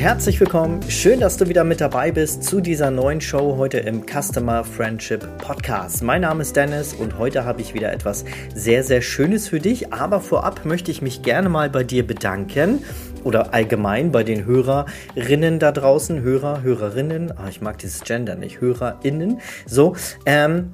Herzlich willkommen. Schön, dass du wieder mit dabei bist zu dieser neuen Show heute im Customer Friendship Podcast. Mein Name ist Dennis und heute habe ich wieder etwas sehr, sehr Schönes für dich. Aber vorab möchte ich mich gerne mal bei dir bedanken oder allgemein bei den Hörerinnen da draußen, Hörer, Hörerinnen, ah, ich mag dieses Gender nicht, HörerInnen, so, ähm,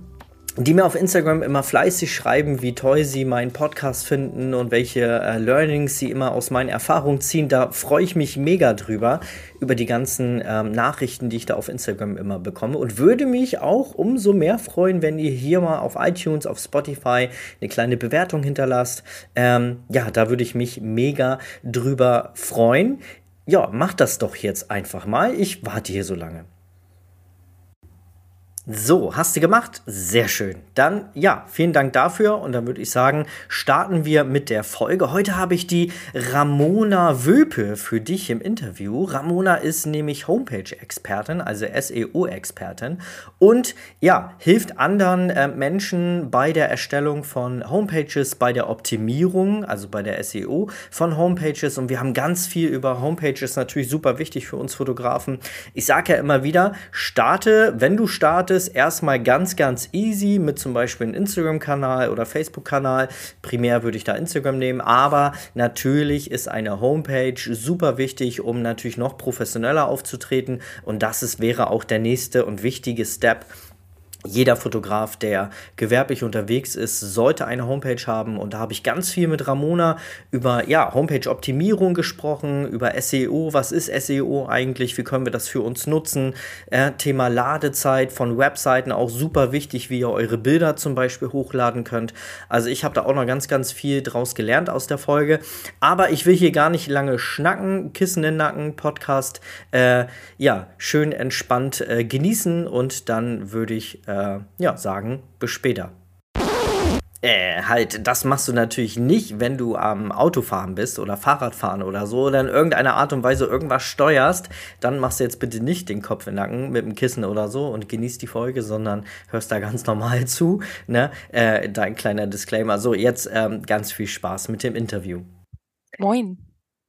die mir auf Instagram immer fleißig schreiben, wie toll sie meinen Podcast finden und welche äh, Learnings sie immer aus meinen Erfahrungen ziehen. Da freue ich mich mega drüber, über die ganzen ähm, Nachrichten, die ich da auf Instagram immer bekomme und würde mich auch umso mehr freuen, wenn ihr hier mal auf iTunes, auf Spotify eine kleine Bewertung hinterlasst. Ähm, ja, da würde ich mich mega drüber freuen. Ja, macht das doch jetzt einfach mal. Ich warte hier so lange. So, hast du gemacht? Sehr schön. Dann, ja, vielen Dank dafür. Und dann würde ich sagen, starten wir mit der Folge. Heute habe ich die Ramona Wöpe für dich im Interview. Ramona ist nämlich Homepage-Expertin, also SEO-Expertin. Und ja, hilft anderen äh, Menschen bei der Erstellung von Homepages, bei der Optimierung, also bei der SEO von Homepages. Und wir haben ganz viel über Homepages, natürlich super wichtig für uns Fotografen. Ich sage ja immer wieder, starte, wenn du startest, es erstmal ganz, ganz easy mit zum Beispiel einem Instagram-Kanal oder Facebook-Kanal. Primär würde ich da Instagram nehmen, aber natürlich ist eine Homepage super wichtig, um natürlich noch professioneller aufzutreten. Und das ist, wäre auch der nächste und wichtige Step, jeder Fotograf, der gewerblich unterwegs ist, sollte eine Homepage haben. Und da habe ich ganz viel mit Ramona über ja, Homepage-Optimierung gesprochen, über SEO. Was ist SEO eigentlich? Wie können wir das für uns nutzen? Äh, Thema Ladezeit von Webseiten auch super wichtig, wie ihr eure Bilder zum Beispiel hochladen könnt. Also ich habe da auch noch ganz, ganz viel draus gelernt aus der Folge. Aber ich will hier gar nicht lange schnacken. Kissen in den Nacken, Podcast. Äh, ja, schön entspannt äh, genießen und dann würde ich äh, äh, ja, sagen, bis später. Äh, halt, das machst du natürlich nicht, wenn du am Autofahren bist oder Fahrradfahren oder so oder in irgendeiner Art und Weise irgendwas steuerst. Dann machst du jetzt bitte nicht den Kopf in den Nacken mit dem Kissen oder so und genießt die Folge, sondern hörst da ganz normal zu. Ne? Äh, dein kleiner Disclaimer. So, jetzt ähm, ganz viel Spaß mit dem Interview. Moin.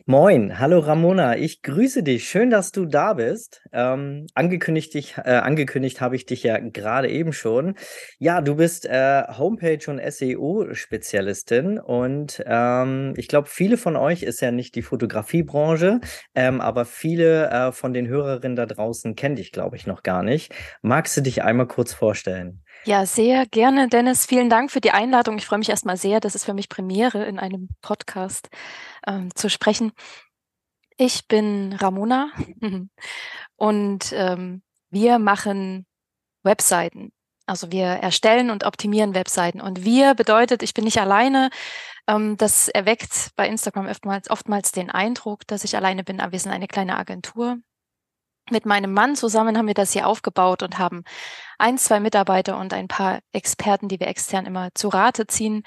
Moin, hallo Ramona, ich grüße dich. Schön, dass du da bist. Ähm, angekündigt dich, äh, angekündigt habe ich dich ja gerade eben schon. Ja, du bist äh, Homepage und SEO-Spezialistin und ähm, ich glaube, viele von euch ist ja nicht die Fotografiebranche, ähm, aber viele äh, von den Hörerinnen da draußen kennen dich, glaube ich, noch gar nicht. Magst du dich einmal kurz vorstellen? Ja, sehr gerne, Dennis. Vielen Dank für die Einladung. Ich freue mich erstmal sehr. Das ist für mich Premiere in einem Podcast ähm, zu sprechen. Ich bin Ramona und ähm, wir machen Webseiten. Also wir erstellen und optimieren Webseiten. Und wir bedeutet, ich bin nicht alleine. Ähm, das erweckt bei Instagram oftmals, oftmals den Eindruck, dass ich alleine bin. Aber wir sind eine kleine Agentur mit meinem Mann zusammen haben wir das hier aufgebaut und haben ein, zwei Mitarbeiter und ein paar Experten, die wir extern immer zu Rate ziehen.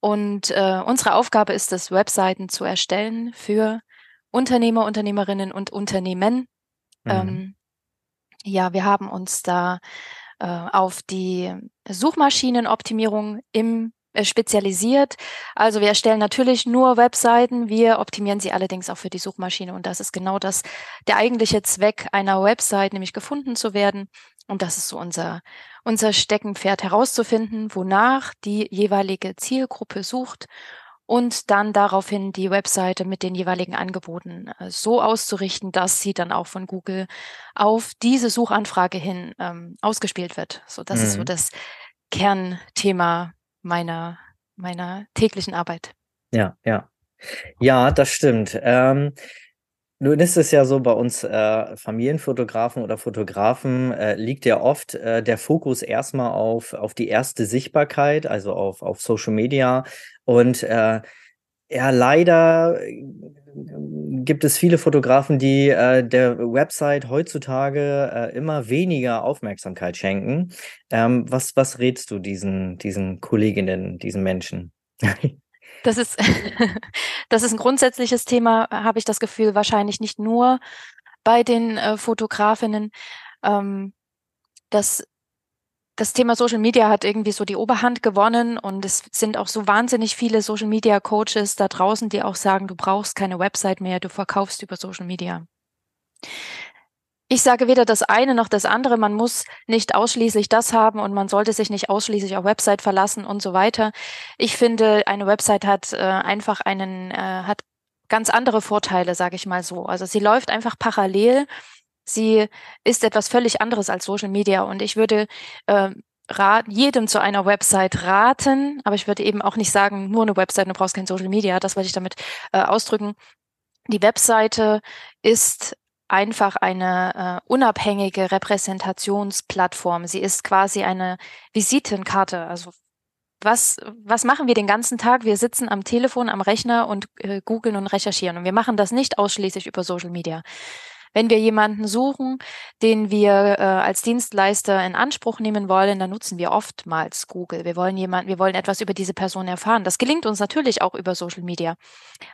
Und äh, unsere Aufgabe ist es, Webseiten zu erstellen für Unternehmer, Unternehmerinnen und Unternehmen. Mhm. Ähm, ja, wir haben uns da äh, auf die Suchmaschinenoptimierung im äh, spezialisiert. Also wir erstellen natürlich nur Webseiten, wir optimieren sie allerdings auch für die Suchmaschine und das ist genau das, der eigentliche Zweck einer Website, nämlich gefunden zu werden. Und das ist so unser, unser Steckenpferd herauszufinden, wonach die jeweilige Zielgruppe sucht und dann daraufhin die Webseite mit den jeweiligen Angeboten äh, so auszurichten, dass sie dann auch von Google auf diese Suchanfrage hin ähm, ausgespielt wird. So, das mhm. ist so mhm. das Kernthema meiner, meiner täglichen Arbeit. Ja, ja. Ja, das stimmt. Ähm, nun ist es ja so, bei uns äh, Familienfotografen oder Fotografen äh, liegt ja oft äh, der Fokus erstmal auf, auf die erste Sichtbarkeit, also auf, auf Social Media. Und äh, ja, leider äh, gibt es viele Fotografen, die äh, der Website heutzutage äh, immer weniger Aufmerksamkeit schenken. Ähm, was, was rätst du diesen, diesen Kolleginnen, diesen Menschen? Das ist, das ist ein grundsätzliches Thema, habe ich das Gefühl, wahrscheinlich nicht nur bei den äh, Fotografinnen. Ähm, das das Thema Social Media hat irgendwie so die Oberhand gewonnen und es sind auch so wahnsinnig viele Social Media Coaches da draußen, die auch sagen, du brauchst keine Website mehr, du verkaufst über Social Media. Ich sage weder das eine noch das andere. Man muss nicht ausschließlich das haben und man sollte sich nicht ausschließlich auf Website verlassen und so weiter. Ich finde, eine Website hat äh, einfach einen, äh, hat ganz andere Vorteile, sage ich mal so. Also sie läuft einfach parallel. Sie ist etwas völlig anderes als Social Media und ich würde äh, rat, jedem zu einer Website raten, aber ich würde eben auch nicht sagen, nur eine Website, du brauchst kein Social Media. Das wollte ich damit äh, ausdrücken. Die Webseite ist einfach eine äh, unabhängige Repräsentationsplattform. Sie ist quasi eine Visitenkarte. Also was, was machen wir den ganzen Tag? Wir sitzen am Telefon, am Rechner und äh, googeln und recherchieren. Und wir machen das nicht ausschließlich über Social Media. Wenn wir jemanden suchen, den wir äh, als Dienstleister in Anspruch nehmen wollen, dann nutzen wir oftmals Google. Wir wollen jemanden, wir wollen etwas über diese Person erfahren. Das gelingt uns natürlich auch über Social Media.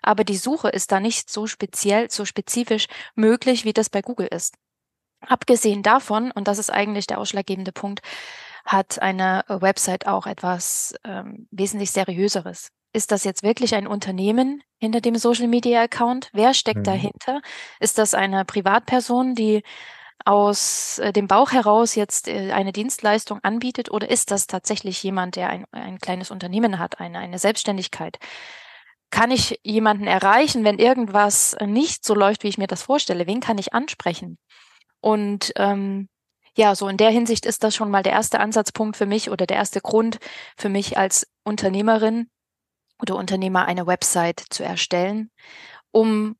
Aber die Suche ist da nicht so speziell, so spezifisch möglich, wie das bei Google ist. Abgesehen davon, und das ist eigentlich der ausschlaggebende Punkt, hat eine Website auch etwas ähm, wesentlich seriöseres. Ist das jetzt wirklich ein Unternehmen hinter dem Social Media Account? Wer steckt mhm. dahinter? Ist das eine Privatperson, die aus äh, dem Bauch heraus jetzt äh, eine Dienstleistung anbietet oder ist das tatsächlich jemand, der ein, ein kleines Unternehmen hat, eine, eine Selbstständigkeit? Kann ich jemanden erreichen, wenn irgendwas nicht so läuft, wie ich mir das vorstelle? Wen kann ich ansprechen? Und ähm, ja, so in der Hinsicht ist das schon mal der erste Ansatzpunkt für mich oder der erste Grund für mich als Unternehmerin, oder Unternehmer eine Website zu erstellen, um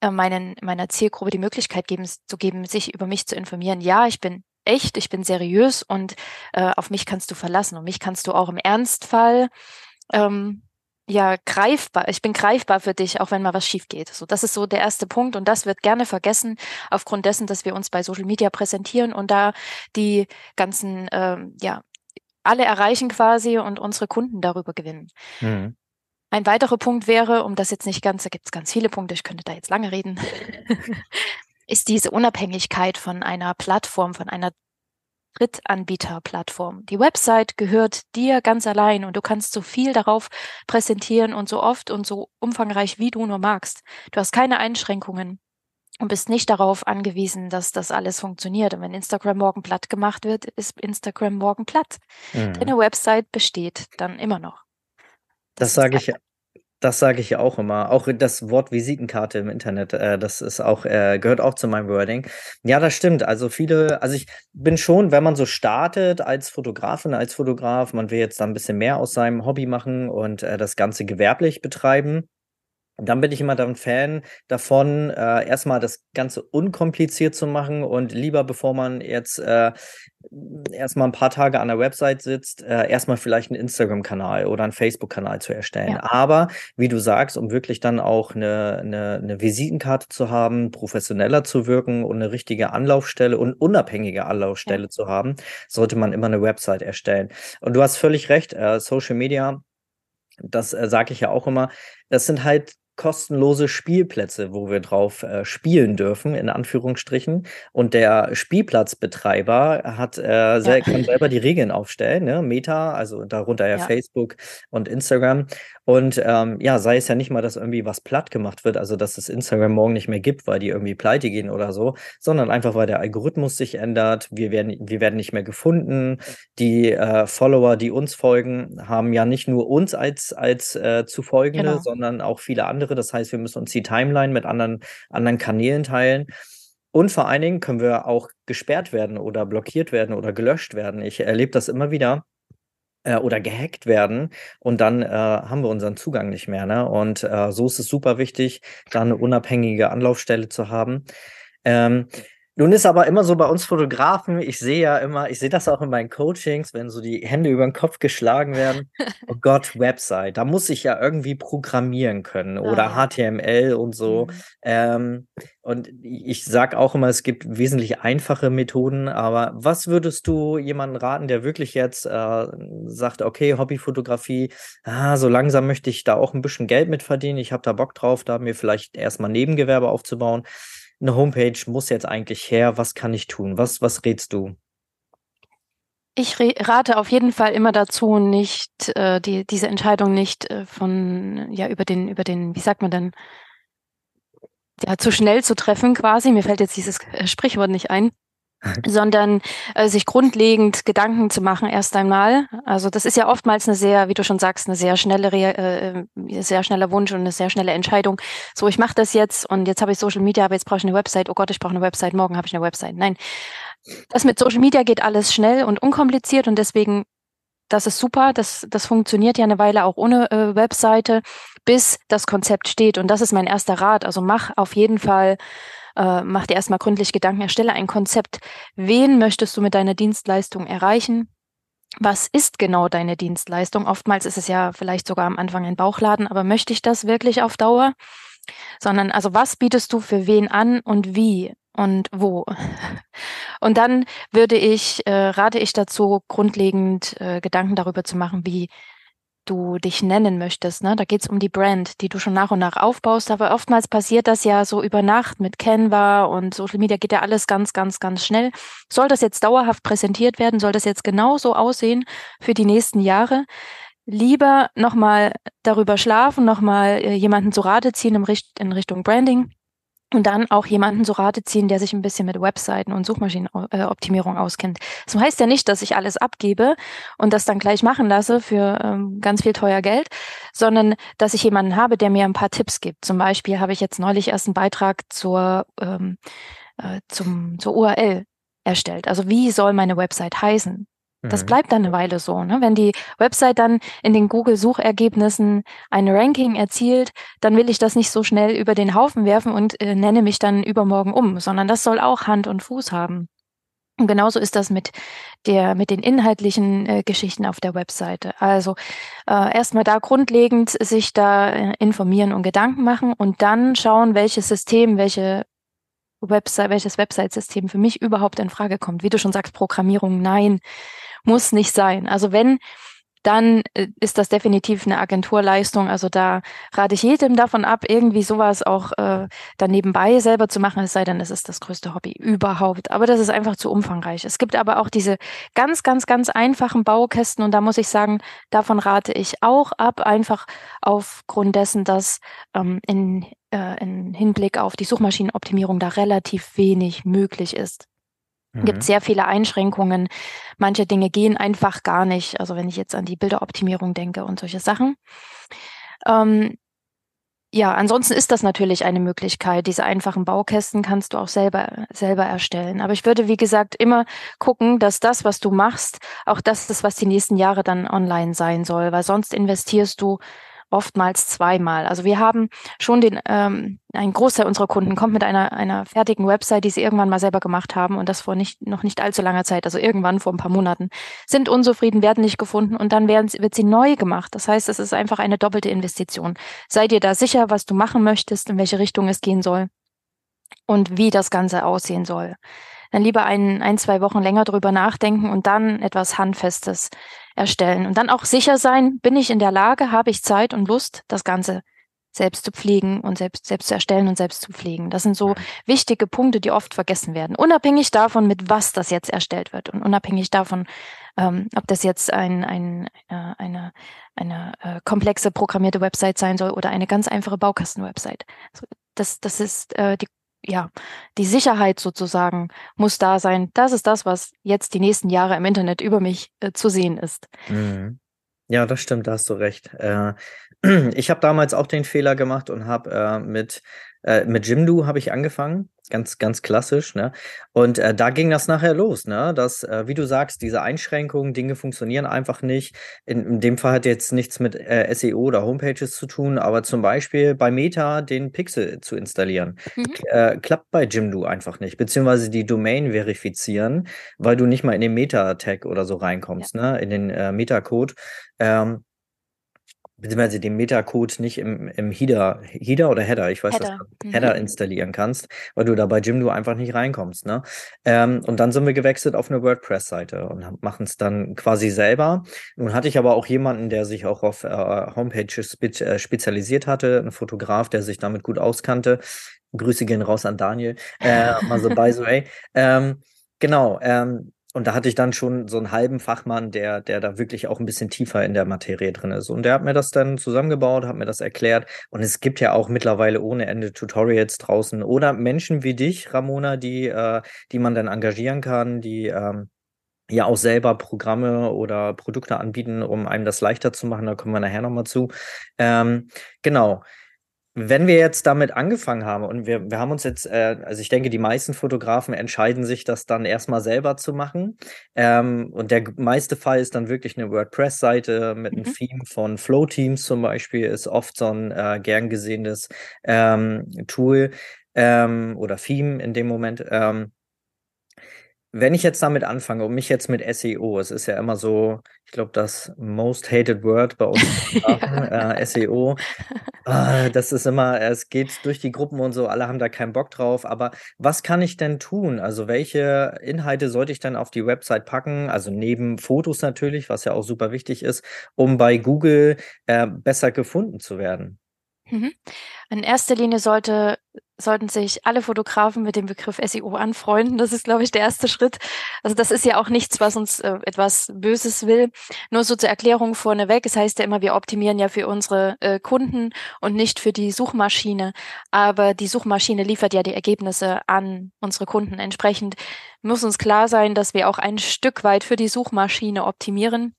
äh, meinen, meiner Zielgruppe die Möglichkeit geben, zu geben, sich über mich zu informieren. Ja, ich bin echt, ich bin seriös und äh, auf mich kannst du verlassen. Und mich kannst du auch im Ernstfall ähm, ja greifbar. Ich bin greifbar für dich, auch wenn mal was schief geht. So, das ist so der erste Punkt und das wird gerne vergessen aufgrund dessen, dass wir uns bei Social Media präsentieren und da die ganzen ähm, ja alle erreichen quasi und unsere Kunden darüber gewinnen. Mhm. Ein weiterer Punkt wäre, um das jetzt nicht ganz, da gibt es ganz viele Punkte, ich könnte da jetzt lange reden, ist diese Unabhängigkeit von einer Plattform, von einer Drittanbieterplattform. Die Website gehört dir ganz allein und du kannst so viel darauf präsentieren und so oft und so umfangreich, wie du nur magst. Du hast keine Einschränkungen und bist nicht darauf angewiesen, dass das alles funktioniert. Und wenn Instagram morgen platt gemacht wird, ist Instagram morgen platt. Mhm. Deine Website besteht dann immer noch. Das sage ich das sage ich ja auch immer. Auch das Wort Visitenkarte im Internet, äh, das ist auch, äh, gehört auch zu meinem Wording. Ja, das stimmt. Also viele, also ich bin schon, wenn man so startet als Fotografin, als Fotograf, man will jetzt da ein bisschen mehr aus seinem Hobby machen und äh, das Ganze gewerblich betreiben. Dann bin ich immer dann Fan davon, äh, erstmal das Ganze unkompliziert zu machen und lieber, bevor man jetzt äh, erstmal ein paar Tage an der Website sitzt, äh, erstmal vielleicht einen Instagram-Kanal oder einen Facebook-Kanal zu erstellen. Ja. Aber wie du sagst, um wirklich dann auch eine, eine, eine Visitenkarte zu haben, professioneller zu wirken und eine richtige Anlaufstelle und unabhängige Anlaufstelle ja. zu haben, sollte man immer eine Website erstellen. Und du hast völlig recht, äh, Social Media das äh, sage ich ja auch immer, das sind halt kostenlose Spielplätze, wo wir drauf äh, spielen dürfen, in Anführungsstrichen. Und der Spielplatzbetreiber hat äh, sel ja. kann selber die Regeln aufstellen, ne? Meta, also darunter ja, ja. Facebook und Instagram. Und ähm, ja, sei es ja nicht mal, dass irgendwie was platt gemacht wird, also dass es Instagram morgen nicht mehr gibt, weil die irgendwie pleite gehen oder so, sondern einfach, weil der Algorithmus sich ändert. Wir werden, wir werden nicht mehr gefunden. Die äh, Follower, die uns folgen, haben ja nicht nur uns als, als äh, zu Folgende, genau. sondern auch viele andere andere. Das heißt, wir müssen uns die Timeline mit anderen, anderen Kanälen teilen. Und vor allen Dingen können wir auch gesperrt werden oder blockiert werden oder gelöscht werden. Ich erlebe das immer wieder äh, oder gehackt werden und dann äh, haben wir unseren Zugang nicht mehr. Ne? Und äh, so ist es super wichtig, da eine unabhängige Anlaufstelle zu haben. Ähm, nun ist aber immer so bei uns Fotografen, ich sehe ja immer, ich sehe das auch in meinen Coachings, wenn so die Hände über den Kopf geschlagen werden. Oh Gott, Website, da muss ich ja irgendwie programmieren können oder ah, HTML und so. Mhm. Ähm, und ich sage auch immer, es gibt wesentlich einfache Methoden, aber was würdest du jemandem raten, der wirklich jetzt äh, sagt, okay, Hobbyfotografie, ah, so langsam möchte ich da auch ein bisschen Geld mit verdienen, ich habe da Bock drauf, da mir vielleicht erstmal Nebengewerbe aufzubauen eine Homepage muss jetzt eigentlich her, was kann ich tun? Was, was rätst du? Ich rate auf jeden Fall immer dazu, nicht äh, die, diese Entscheidung nicht äh, von ja über den über den wie sagt man denn ja, zu schnell zu treffen quasi. Mir fällt jetzt dieses äh, Sprichwort nicht ein. Sondern äh, sich grundlegend Gedanken zu machen erst einmal. Also das ist ja oftmals eine sehr, wie du schon sagst, eine sehr schnelle, äh, sehr schneller Wunsch und eine sehr schnelle Entscheidung. So, ich mache das jetzt und jetzt habe ich Social Media, aber jetzt brauche ich eine Website. Oh Gott, ich brauche eine Website. Morgen habe ich eine Website. Nein, das mit Social Media geht alles schnell und unkompliziert und deswegen das ist super, das, das funktioniert ja eine Weile auch ohne äh, Webseite, bis das Konzept steht. Und das ist mein erster Rat. Also mach auf jeden Fall, äh, mach dir erstmal gründlich Gedanken, erstelle ein Konzept. Wen möchtest du mit deiner Dienstleistung erreichen? Was ist genau deine Dienstleistung? Oftmals ist es ja vielleicht sogar am Anfang ein Bauchladen, aber möchte ich das wirklich auf Dauer? Sondern also was bietest du für wen an und wie? und wo. Und dann würde ich, äh, rate ich dazu, grundlegend äh, Gedanken darüber zu machen, wie du dich nennen möchtest. Ne? Da geht es um die Brand, die du schon nach und nach aufbaust. Aber oftmals passiert das ja so über Nacht mit Canva und Social Media geht ja alles ganz, ganz, ganz schnell. Soll das jetzt dauerhaft präsentiert werden? Soll das jetzt genauso aussehen für die nächsten Jahre? Lieber nochmal darüber schlafen, nochmal äh, jemanden zu Rate ziehen in Richtung Branding und dann auch jemanden zu Rate ziehen, der sich ein bisschen mit Webseiten und Suchmaschinenoptimierung auskennt. Das heißt ja nicht, dass ich alles abgebe und das dann gleich machen lasse für ähm, ganz viel teuer Geld, sondern dass ich jemanden habe, der mir ein paar Tipps gibt. Zum Beispiel habe ich jetzt neulich erst einen Beitrag zur, ähm, äh, zum, zur URL erstellt. Also wie soll meine Website heißen? Das mhm. bleibt dann eine Weile so. Ne? Wenn die Website dann in den Google-Suchergebnissen ein Ranking erzielt, dann will ich das nicht so schnell über den Haufen werfen und äh, nenne mich dann übermorgen um, sondern das soll auch Hand und Fuß haben. Und genauso ist das mit der, mit den inhaltlichen äh, Geschichten auf der Webseite. Also äh, erstmal da grundlegend sich da äh, informieren und Gedanken machen und dann schauen, welches System, welche Website, welches Website-System für mich überhaupt in Frage kommt. Wie du schon sagst, Programmierung, nein muss nicht sein. Also wenn, dann äh, ist das definitiv eine Agenturleistung. Also da rate ich jedem davon ab, irgendwie sowas auch äh, dann nebenbei selber zu machen, es sei denn, es ist das größte Hobby überhaupt. Aber das ist einfach zu umfangreich. Es gibt aber auch diese ganz, ganz, ganz einfachen Baukästen und da muss ich sagen, davon rate ich auch ab, einfach aufgrund dessen, dass ähm, in, äh, in Hinblick auf die Suchmaschinenoptimierung da relativ wenig möglich ist. Mhm. gibt sehr viele Einschränkungen. Manche Dinge gehen einfach gar nicht. Also wenn ich jetzt an die Bilderoptimierung denke und solche Sachen. Ähm, ja, ansonsten ist das natürlich eine Möglichkeit. Diese einfachen Baukästen kannst du auch selber, selber erstellen. Aber ich würde, wie gesagt, immer gucken, dass das, was du machst, auch das ist, was die nächsten Jahre dann online sein soll, weil sonst investierst du oftmals zweimal. Also wir haben schon den, ähm, ein Großteil unserer Kunden kommt mit einer, einer fertigen Website, die sie irgendwann mal selber gemacht haben und das vor nicht, noch nicht allzu langer Zeit, also irgendwann vor ein paar Monaten, sind unzufrieden, werden nicht gefunden und dann werden, wird sie neu gemacht. Das heißt, es ist einfach eine doppelte Investition. Sei dir da sicher, was du machen möchtest, in welche Richtung es gehen soll und wie das Ganze aussehen soll. Dann lieber ein, ein, zwei Wochen länger drüber nachdenken und dann etwas Handfestes erstellen. Und dann auch sicher sein, bin ich in der Lage, habe ich Zeit und Lust, das Ganze selbst zu pflegen und selbst, selbst zu erstellen und selbst zu pflegen. Das sind so wichtige Punkte, die oft vergessen werden. Unabhängig davon, mit was das jetzt erstellt wird und unabhängig davon, ähm, ob das jetzt ein, ein, äh, eine, eine äh, komplexe programmierte Website sein soll oder eine ganz einfache Baukasten-Website. Also das, das ist äh, die ja, die Sicherheit sozusagen muss da sein. Das ist das, was jetzt die nächsten Jahre im Internet über mich äh, zu sehen ist. Mhm. Ja, das stimmt, da hast du recht. Äh, ich habe damals auch den Fehler gemacht und habe äh, mit, äh, mit Jimdo habe ich angefangen ganz, ganz klassisch, ne? Und äh, da ging das nachher los, ne? Dass, äh, wie du sagst, diese Einschränkungen, Dinge funktionieren einfach nicht. In, in dem Fall hat jetzt nichts mit äh, SEO oder Homepages zu tun, aber zum Beispiel bei Meta den Pixel zu installieren, mhm. Äh, klappt bei Jimdo einfach nicht, beziehungsweise die Domain verifizieren, weil du nicht mal in den Meta-Tag oder so reinkommst, ja. ne? In den äh, Meta-Code. Ähm, beziehungsweise den Metacode nicht im, im Header, Header oder Header, ich weiß Header. das, mhm. Header installieren kannst, weil du da bei Jimdo einfach nicht reinkommst. Ne? Ähm, und dann sind wir gewechselt auf eine WordPress-Seite und machen es dann quasi selber. Nun hatte ich aber auch jemanden, der sich auch auf äh, Homepages spe äh, spezialisiert hatte, ein Fotograf, der sich damit gut auskannte. Grüße gehen raus an Daniel. Äh, also by the way. Ähm, genau. Ähm, und da hatte ich dann schon so einen halben Fachmann, der, der da wirklich auch ein bisschen tiefer in der Materie drin ist. Und der hat mir das dann zusammengebaut, hat mir das erklärt. Und es gibt ja auch mittlerweile ohne Ende Tutorials draußen oder Menschen wie dich, Ramona, die, äh, die man dann engagieren kann, die ähm, ja auch selber Programme oder Produkte anbieten, um einem das leichter zu machen. Da kommen wir nachher nochmal zu. Ähm, genau. Wenn wir jetzt damit angefangen haben und wir, wir haben uns jetzt, äh, also ich denke, die meisten Fotografen entscheiden sich, das dann erstmal selber zu machen. Ähm, und der meiste Fall ist dann wirklich eine WordPress-Seite mit einem mhm. Theme von Flow Teams zum Beispiel, ist oft so ein äh, gern gesehenes ähm, Tool ähm, oder Theme in dem Moment. Ähm, wenn ich jetzt damit anfange und mich jetzt mit SEO, es ist ja immer so, ich glaube, das most hated word bei uns, ja. äh, SEO, äh, das ist immer, es geht durch die Gruppen und so, alle haben da keinen Bock drauf, aber was kann ich denn tun? Also welche Inhalte sollte ich dann auf die Website packen? Also neben Fotos natürlich, was ja auch super wichtig ist, um bei Google äh, besser gefunden zu werden. Mhm. In erster Linie sollte, sollten sich alle Fotografen mit dem Begriff SEO anfreunden. Das ist, glaube ich, der erste Schritt. Also das ist ja auch nichts, was uns äh, etwas Böses will. Nur so zur Erklärung vorneweg. Es heißt ja immer, wir optimieren ja für unsere äh, Kunden und nicht für die Suchmaschine. Aber die Suchmaschine liefert ja die Ergebnisse an unsere Kunden. Entsprechend muss uns klar sein, dass wir auch ein Stück weit für die Suchmaschine optimieren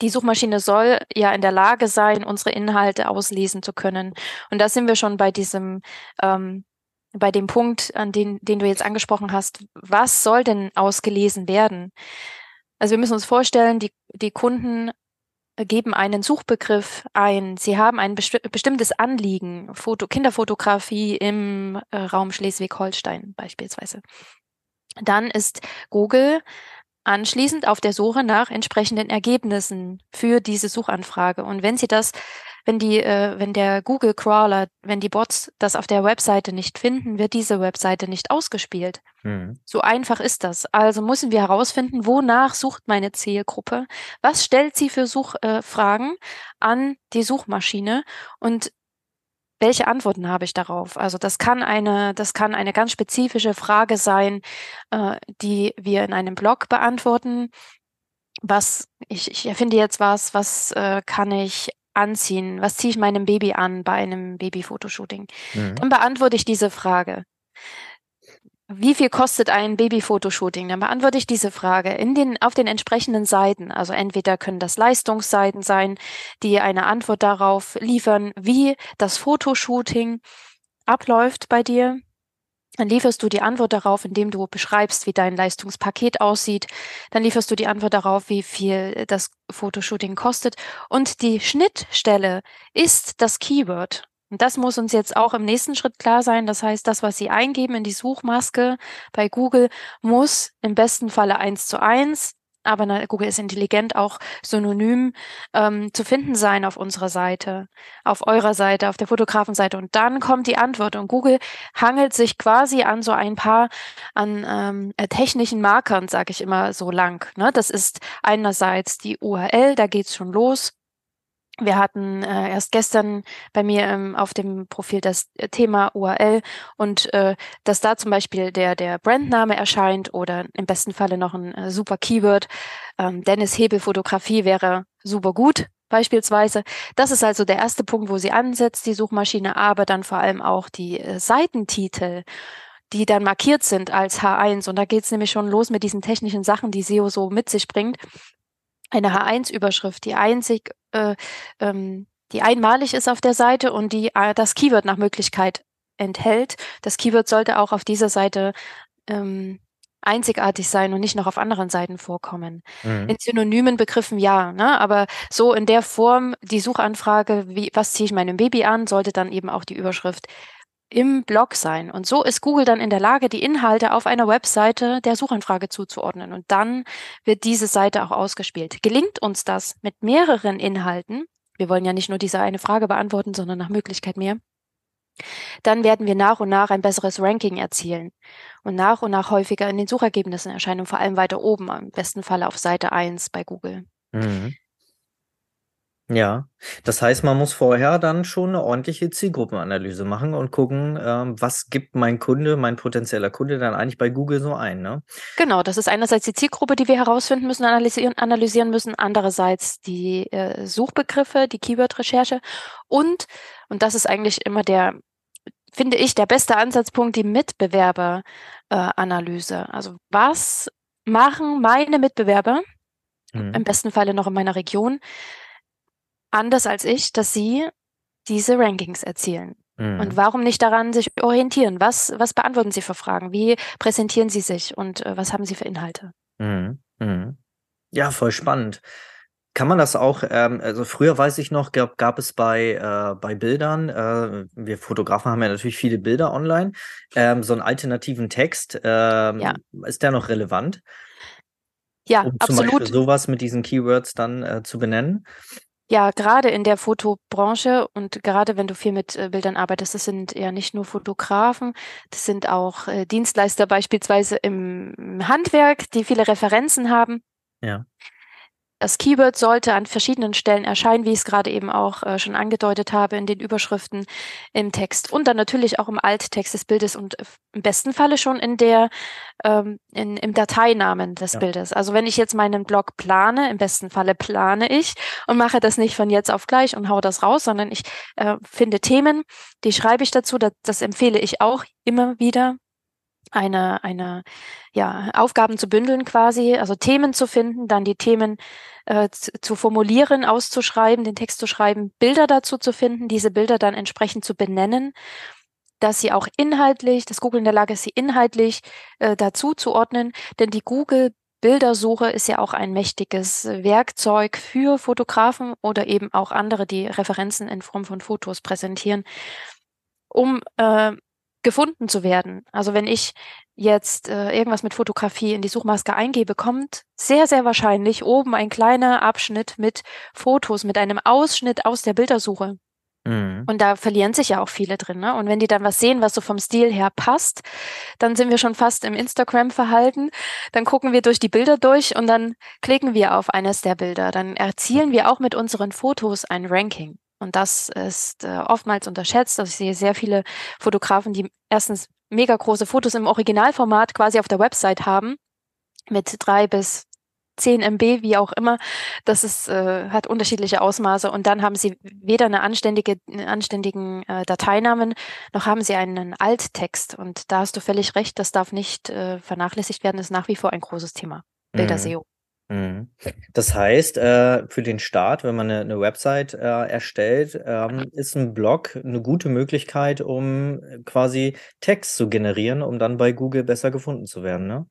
die Suchmaschine soll ja in der Lage sein, unsere Inhalte auslesen zu können. Und da sind wir schon bei diesem, ähm, bei dem Punkt, an den, den du jetzt angesprochen hast. Was soll denn ausgelesen werden? Also wir müssen uns vorstellen, die, die Kunden geben einen Suchbegriff ein. Sie haben ein besti bestimmtes Anliegen, Foto, Kinderfotografie im äh, Raum Schleswig-Holstein beispielsweise. Dann ist Google anschließend auf der Suche nach entsprechenden Ergebnissen für diese Suchanfrage. Und wenn Sie das, wenn die, äh, wenn der Google Crawler, wenn die Bots das auf der Webseite nicht finden, wird diese Webseite nicht ausgespielt. Mhm. So einfach ist das. Also müssen wir herausfinden, wonach sucht meine Zielgruppe? Was stellt sie für Suchfragen äh, an die Suchmaschine? Und welche Antworten habe ich darauf? Also das kann eine, das kann eine ganz spezifische Frage sein, äh, die wir in einem Blog beantworten. Was, ich, ich erfinde jetzt was, was äh, kann ich anziehen? Was ziehe ich meinem Baby an bei einem Babyfotoshooting? Mhm. Dann beantworte ich diese Frage wie viel kostet ein Babyfotoshooting? Dann beantworte ich diese Frage in den, auf den entsprechenden Seiten. Also entweder können das Leistungsseiten sein, die eine Antwort darauf liefern, wie das Fotoshooting abläuft bei dir. Dann lieferst du die Antwort darauf, indem du beschreibst, wie dein Leistungspaket aussieht. Dann lieferst du die Antwort darauf, wie viel das Fotoshooting kostet. Und die Schnittstelle ist das Keyword. Und das muss uns jetzt auch im nächsten Schritt klar sein. Das heißt, das, was Sie eingeben in die Suchmaske bei Google, muss im besten Falle eins zu eins, aber na, Google ist intelligent, auch synonym ähm, zu finden sein auf unserer Seite, auf eurer Seite, auf der Fotografenseite. Und dann kommt die Antwort. Und Google hangelt sich quasi an so ein paar an ähm, äh, technischen Markern, sage ich immer so lang. Ne? Das ist einerseits die URL, da geht's schon los wir hatten äh, erst gestern bei mir ähm, auf dem Profil das äh, Thema URL und äh, dass da zum Beispiel der, der Brandname erscheint oder im besten Falle noch ein äh, super Keyword. Ähm, Dennis Hebel Fotografie wäre super gut beispielsweise. Das ist also der erste Punkt, wo sie ansetzt, die Suchmaschine, aber dann vor allem auch die äh, Seitentitel die dann markiert sind als H1. Und da geht es nämlich schon los mit diesen technischen Sachen, die SEO so mit sich bringt eine H1-Überschrift, die einzig, äh, ähm, die einmalig ist auf der Seite und die äh, das Keyword nach Möglichkeit enthält. Das Keyword sollte auch auf dieser Seite ähm, einzigartig sein und nicht noch auf anderen Seiten vorkommen. Mhm. In synonymen Begriffen ja, ne? aber so in der Form die Suchanfrage, wie was ziehe ich meinem Baby an, sollte dann eben auch die Überschrift im Blog sein. Und so ist Google dann in der Lage, die Inhalte auf einer Webseite der Suchanfrage zuzuordnen. Und dann wird diese Seite auch ausgespielt. Gelingt uns das mit mehreren Inhalten, wir wollen ja nicht nur diese eine Frage beantworten, sondern nach Möglichkeit mehr, dann werden wir nach und nach ein besseres Ranking erzielen und nach und nach häufiger in den Suchergebnissen erscheinen, vor allem weiter oben, im besten Fall auf Seite 1 bei Google. Mhm. Ja, das heißt, man muss vorher dann schon eine ordentliche Zielgruppenanalyse machen und gucken, ähm, was gibt mein Kunde, mein potenzieller Kunde dann eigentlich bei Google so ein, ne? Genau, das ist einerseits die Zielgruppe, die wir herausfinden müssen, analysieren, analysieren müssen, andererseits die äh, Suchbegriffe, die Keyword-Recherche und, und das ist eigentlich immer der, finde ich, der beste Ansatzpunkt, die Mitbewerberanalyse. Äh, also was machen meine Mitbewerber, mhm. im besten Falle noch in meiner Region, anders als ich, dass sie diese Rankings erzielen. Mhm. Und warum nicht daran sich orientieren? Was, was beantworten Sie für Fragen? Wie präsentieren Sie sich und äh, was haben Sie für Inhalte? Mhm. Mhm. Ja, voll spannend. Kann man das auch, ähm, also früher weiß ich noch, gab, gab es bei, äh, bei Bildern, äh, wir Fotografen haben ja natürlich viele Bilder online, ähm, so einen alternativen Text. Ähm, ja. Ist der noch relevant? Ja, um absolut. Zum Beispiel sowas mit diesen Keywords dann äh, zu benennen? Ja, gerade in der Fotobranche und gerade wenn du viel mit äh, Bildern arbeitest, das sind ja nicht nur Fotografen, das sind auch äh, Dienstleister beispielsweise im Handwerk, die viele Referenzen haben. Ja. Das Keyword sollte an verschiedenen Stellen erscheinen, wie ich es gerade eben auch äh, schon angedeutet habe, in den Überschriften im Text und dann natürlich auch im Alttext des Bildes und im besten Falle schon in der ähm, in, im Dateinamen des ja. Bildes. Also wenn ich jetzt meinen Blog plane, im besten Falle plane ich und mache das nicht von jetzt auf gleich und haue das raus, sondern ich äh, finde Themen, die schreibe ich dazu. Das, das empfehle ich auch immer wieder eine, eine, ja, Aufgaben zu bündeln quasi, also Themen zu finden, dann die Themen äh, zu, zu formulieren, auszuschreiben, den Text zu schreiben, Bilder dazu zu finden, diese Bilder dann entsprechend zu benennen, dass sie auch inhaltlich, dass Google in der Lage ist, sie inhaltlich äh, dazu zu ordnen, denn die Google Bildersuche ist ja auch ein mächtiges Werkzeug für Fotografen oder eben auch andere, die Referenzen in Form von Fotos präsentieren, um äh, gefunden zu werden. Also wenn ich jetzt äh, irgendwas mit Fotografie in die Suchmaske eingebe, kommt sehr, sehr wahrscheinlich oben ein kleiner Abschnitt mit Fotos, mit einem Ausschnitt aus der Bildersuche. Mhm. Und da verlieren sich ja auch viele drin. Ne? Und wenn die dann was sehen, was so vom Stil her passt, dann sind wir schon fast im Instagram-Verhalten. Dann gucken wir durch die Bilder durch und dann klicken wir auf eines der Bilder. Dann erzielen wir auch mit unseren Fotos ein Ranking. Und das ist äh, oftmals unterschätzt. Also ich sehe sehr viele Fotografen, die erstens mega große Fotos im Originalformat quasi auf der Website haben, mit drei bis 10 MB, wie auch immer. Das ist, äh, hat unterschiedliche Ausmaße. Und dann haben sie weder eine anständige, einen anständigen äh, Dateinamen, noch haben sie einen Alttext. Und da hast du völlig recht, das darf nicht äh, vernachlässigt werden, das ist nach wie vor ein großes Thema. Mhm. Mhm. Das heißt, äh, für den Start, wenn man eine, eine Website äh, erstellt, ähm, ist ein Blog eine gute Möglichkeit, um äh, quasi Text zu generieren, um dann bei Google besser gefunden zu werden, ne?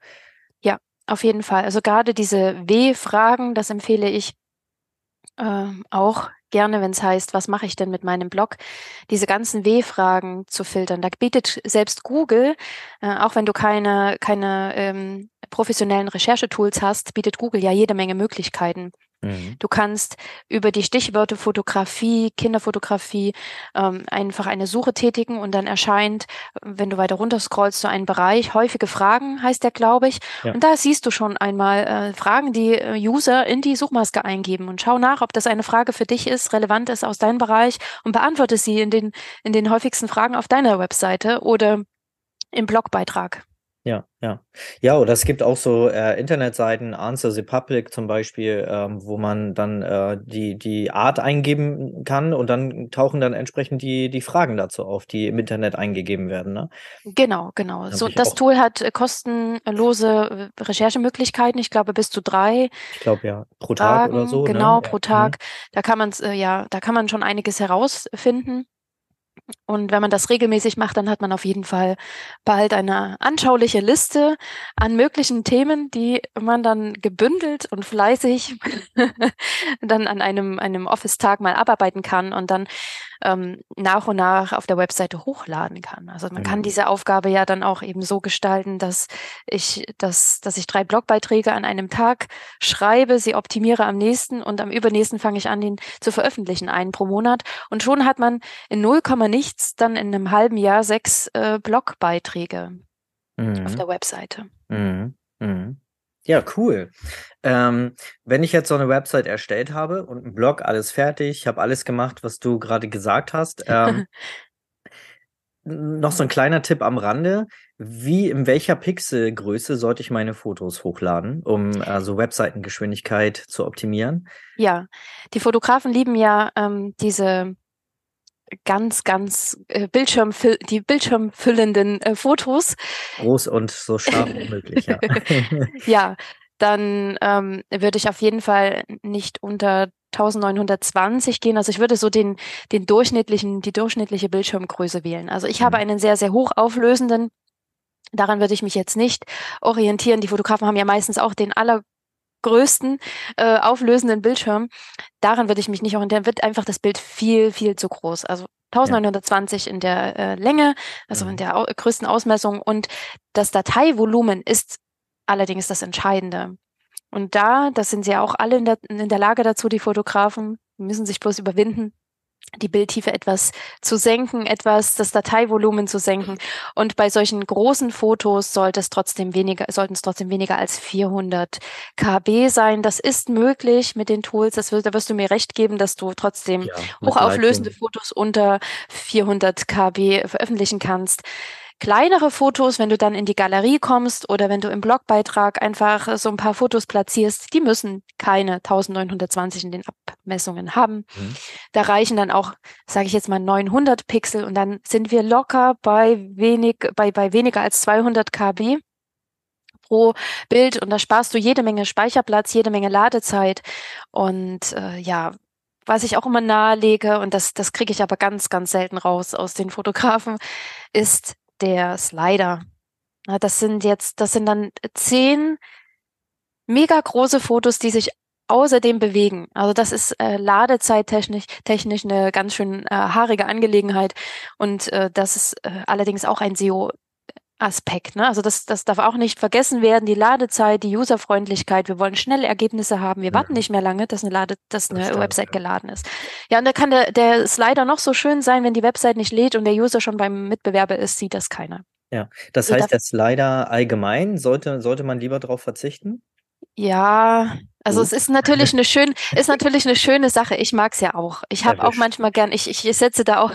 Ja, auf jeden Fall. Also gerade diese W-Fragen, das empfehle ich äh, auch gerne, wenn es heißt, was mache ich denn mit meinem Blog, diese ganzen W-Fragen zu filtern. Da bietet selbst Google, auch wenn du keine, keine ähm, professionellen Recherchetools hast, bietet Google ja jede Menge Möglichkeiten. Mhm. Du kannst über die Stichwörter Fotografie, Kinderfotografie ähm, einfach eine Suche tätigen und dann erscheint, wenn du weiter runter scrollst, so ein Bereich, häufige Fragen heißt der, glaube ich. Ja. Und da siehst du schon einmal äh, Fragen, die äh, User in die Suchmaske eingeben und schau nach, ob das eine Frage für dich ist, relevant ist aus deinem Bereich und beantworte sie in den, in den häufigsten Fragen auf deiner Webseite oder im Blogbeitrag. Ja, ja. Ja, oder es gibt auch so äh, Internetseiten, Answer the Public zum Beispiel, ähm, wo man dann äh, die, die Art eingeben kann und dann tauchen dann entsprechend die, die Fragen dazu auf, die im Internet eingegeben werden. Ne? Genau, genau. So, das Tool hat äh, kostenlose äh, Recherchemöglichkeiten, ich glaube bis zu drei. Ich glaube ja, pro Tag oder so. Ne? Genau, ne? pro Tag. Mhm. Da kann man äh, ja, da kann man schon einiges herausfinden. Und wenn man das regelmäßig macht, dann hat man auf jeden Fall bald eine anschauliche Liste an möglichen Themen, die man dann gebündelt und fleißig dann an einem, einem Office-Tag mal abarbeiten kann. Und dann ähm, nach und nach auf der Webseite hochladen kann. Also man mhm. kann diese Aufgabe ja dann auch eben so gestalten, dass ich, dass, dass ich drei Blogbeiträge an einem Tag schreibe, sie optimiere am nächsten und am übernächsten fange ich an, den zu veröffentlichen, einen pro Monat. Und schon hat man in 0, nichts dann in einem halben Jahr sechs äh, Blogbeiträge mhm. auf der Webseite. Mhm. Mhm. Ja, cool. Ähm, wenn ich jetzt so eine Website erstellt habe und ein Blog, alles fertig, ich habe alles gemacht, was du gerade gesagt hast. Ähm, noch so ein kleiner Tipp am Rande. Wie, in welcher Pixelgröße sollte ich meine Fotos hochladen, um also Webseitengeschwindigkeit zu optimieren? Ja, die Fotografen lieben ja ähm, diese ganz, ganz äh, Bildschirmfüll die bildschirmfüllenden äh, Fotos. Groß und so scharf wie möglich, ja. ja, dann ähm, würde ich auf jeden Fall nicht unter 1920 gehen. Also ich würde so den, den durchschnittlichen, die durchschnittliche Bildschirmgröße wählen. Also ich mhm. habe einen sehr, sehr hochauflösenden. Daran würde ich mich jetzt nicht orientieren. Die Fotografen haben ja meistens auch den allergrößten äh, auflösenden Bildschirm. Daran würde ich mich nicht orientieren. Wird einfach das Bild viel, viel zu groß. Also 1920 ja. in der äh, Länge, also mhm. in der au größten Ausmessung. Und das Dateivolumen ist allerdings das Entscheidende. Und da, das sind sie auch alle in der, in der Lage dazu, die Fotografen, müssen sich bloß überwinden, die Bildtiefe etwas zu senken, etwas das Dateivolumen zu senken. Und bei solchen großen Fotos sollte es trotzdem weniger, sollten es trotzdem weniger als 400 KB sein. Das ist möglich mit den Tools. Das wird, da wirst du mir recht geben, dass du trotzdem ja, hochauflösende Fotos unter 400 KB veröffentlichen kannst kleinere Fotos, wenn du dann in die Galerie kommst oder wenn du im Blogbeitrag einfach so ein paar Fotos platzierst, die müssen keine 1920 in den Abmessungen haben. Mhm. Da reichen dann auch, sage ich jetzt mal, 900 Pixel und dann sind wir locker bei wenig, bei, bei weniger als 200 KB pro Bild und da sparst du jede Menge Speicherplatz, jede Menge Ladezeit und äh, ja, was ich auch immer nahelege, und das, das kriege ich aber ganz, ganz selten raus aus den Fotografen, ist der Slider. Das sind jetzt, das sind dann zehn mega große Fotos, die sich außerdem bewegen. Also das ist äh, ladezeittechnisch technisch eine ganz schön äh, haarige Angelegenheit und äh, das ist äh, allerdings auch ein SEO Aspekt. Ne? Also das, das darf auch nicht vergessen werden, die Ladezeit, die Userfreundlichkeit. Wir wollen schnelle Ergebnisse haben. Wir warten nicht mehr lange, dass eine, Lade, dass eine stimmt, Website ja. geladen ist. Ja, und da kann der, der Slider noch so schön sein, wenn die Website nicht lädt und der User schon beim Mitbewerber ist, sieht das keiner. Ja, das heißt, der Slider allgemein, sollte, sollte man lieber darauf verzichten? Ja, also es ist natürlich eine schön, ist natürlich eine schöne Sache. Ich mag es ja auch. Ich habe auch manchmal gern, ich, ich setze da auch,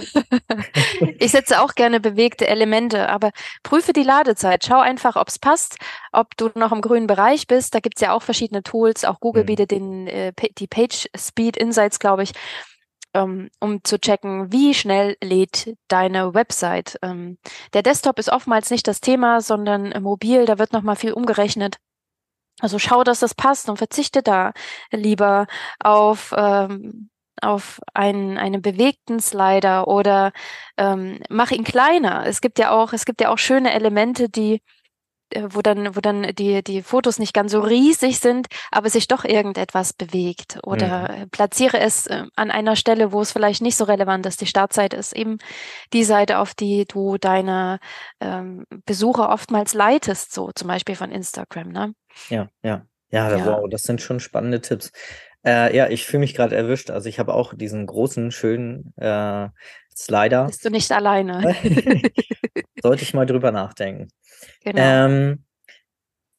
ich setze auch gerne bewegte Elemente, aber prüfe die Ladezeit. Schau einfach, ob es passt, ob du noch im grünen Bereich bist. Da gibt's ja auch verschiedene Tools. Auch Google mhm. bietet den, äh, die Page Speed Insights, glaube ich, ähm, um zu checken, wie schnell lädt deine Website. Ähm, der Desktop ist oftmals nicht das Thema, sondern mobil. Da wird nochmal viel umgerechnet. Also schau, dass das passt und verzichte da lieber auf, ähm, auf einen, einen bewegten Slider oder ähm, mach ihn kleiner. Es gibt ja auch, es gibt ja auch schöne Elemente, die wo dann, wo dann die, die Fotos nicht ganz so riesig sind, aber sich doch irgendetwas bewegt. Oder mhm. platziere es äh, an einer Stelle, wo es vielleicht nicht so relevant ist. Die Startseite ist eben die Seite, auf die du deine ähm, Besucher oftmals leitest, so zum Beispiel von Instagram. Ne? Ja, ja. Ja, ja. wow, das sind schon spannende Tipps. Äh, ja, ich fühle mich gerade erwischt. Also ich habe auch diesen großen, schönen äh, Slider. Bist du nicht alleine? Sollte ich mal drüber nachdenken. Genau. Ähm,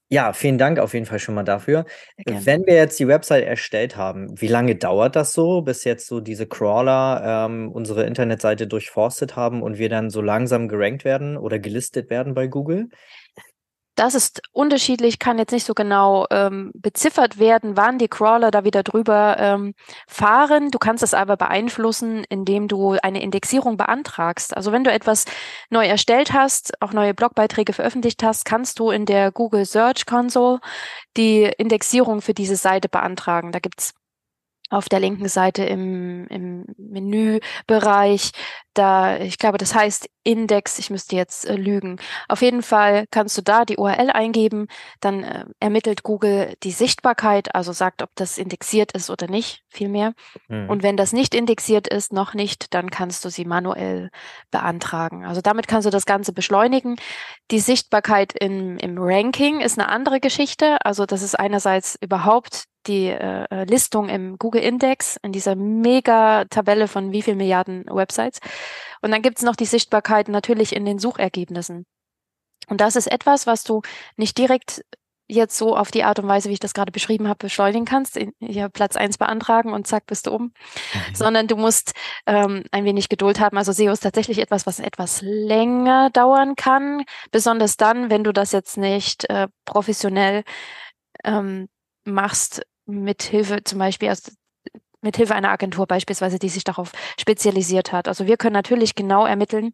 ja, vielen Dank auf jeden Fall schon mal dafür. Wenn wir jetzt die Website erstellt haben, wie lange dauert das so, bis jetzt so diese Crawler ähm, unsere Internetseite durchforstet haben und wir dann so langsam gerankt werden oder gelistet werden bei Google? Das ist unterschiedlich, kann jetzt nicht so genau ähm, beziffert werden, wann die Crawler da wieder drüber ähm, fahren. Du kannst es aber beeinflussen, indem du eine Indexierung beantragst. Also wenn du etwas neu erstellt hast, auch neue Blogbeiträge veröffentlicht hast, kannst du in der Google Search Console die Indexierung für diese Seite beantragen. Da gibt's auf der linken Seite im, im Menübereich. Da, ich glaube, das heißt Index, ich müsste jetzt äh, lügen. Auf jeden Fall kannst du da die URL eingeben, dann äh, ermittelt Google die Sichtbarkeit, also sagt, ob das indexiert ist oder nicht, vielmehr. Mhm. Und wenn das nicht indexiert ist, noch nicht, dann kannst du sie manuell beantragen. Also damit kannst du das Ganze beschleunigen. Die Sichtbarkeit im, im Ranking ist eine andere Geschichte. Also das ist einerseits überhaupt die äh, Listung im Google Index, in dieser Mega-Tabelle von wie viel Milliarden Websites. Und dann gibt's noch die Sichtbarkeit natürlich in den Suchergebnissen. Und das ist etwas, was du nicht direkt jetzt so auf die Art und Weise, wie ich das gerade beschrieben habe, beschleunigen kannst, hier Platz eins beantragen und zack, bist du oben, mhm. sondern du musst ähm, ein wenig Geduld haben. Also SEO ist tatsächlich etwas, was etwas länger dauern kann, besonders dann, wenn du das jetzt nicht äh, professionell ähm, machst, mit Hilfe zum Beispiel, also mit Hilfe einer Agentur beispielsweise, die sich darauf spezialisiert hat. Also wir können natürlich genau ermitteln,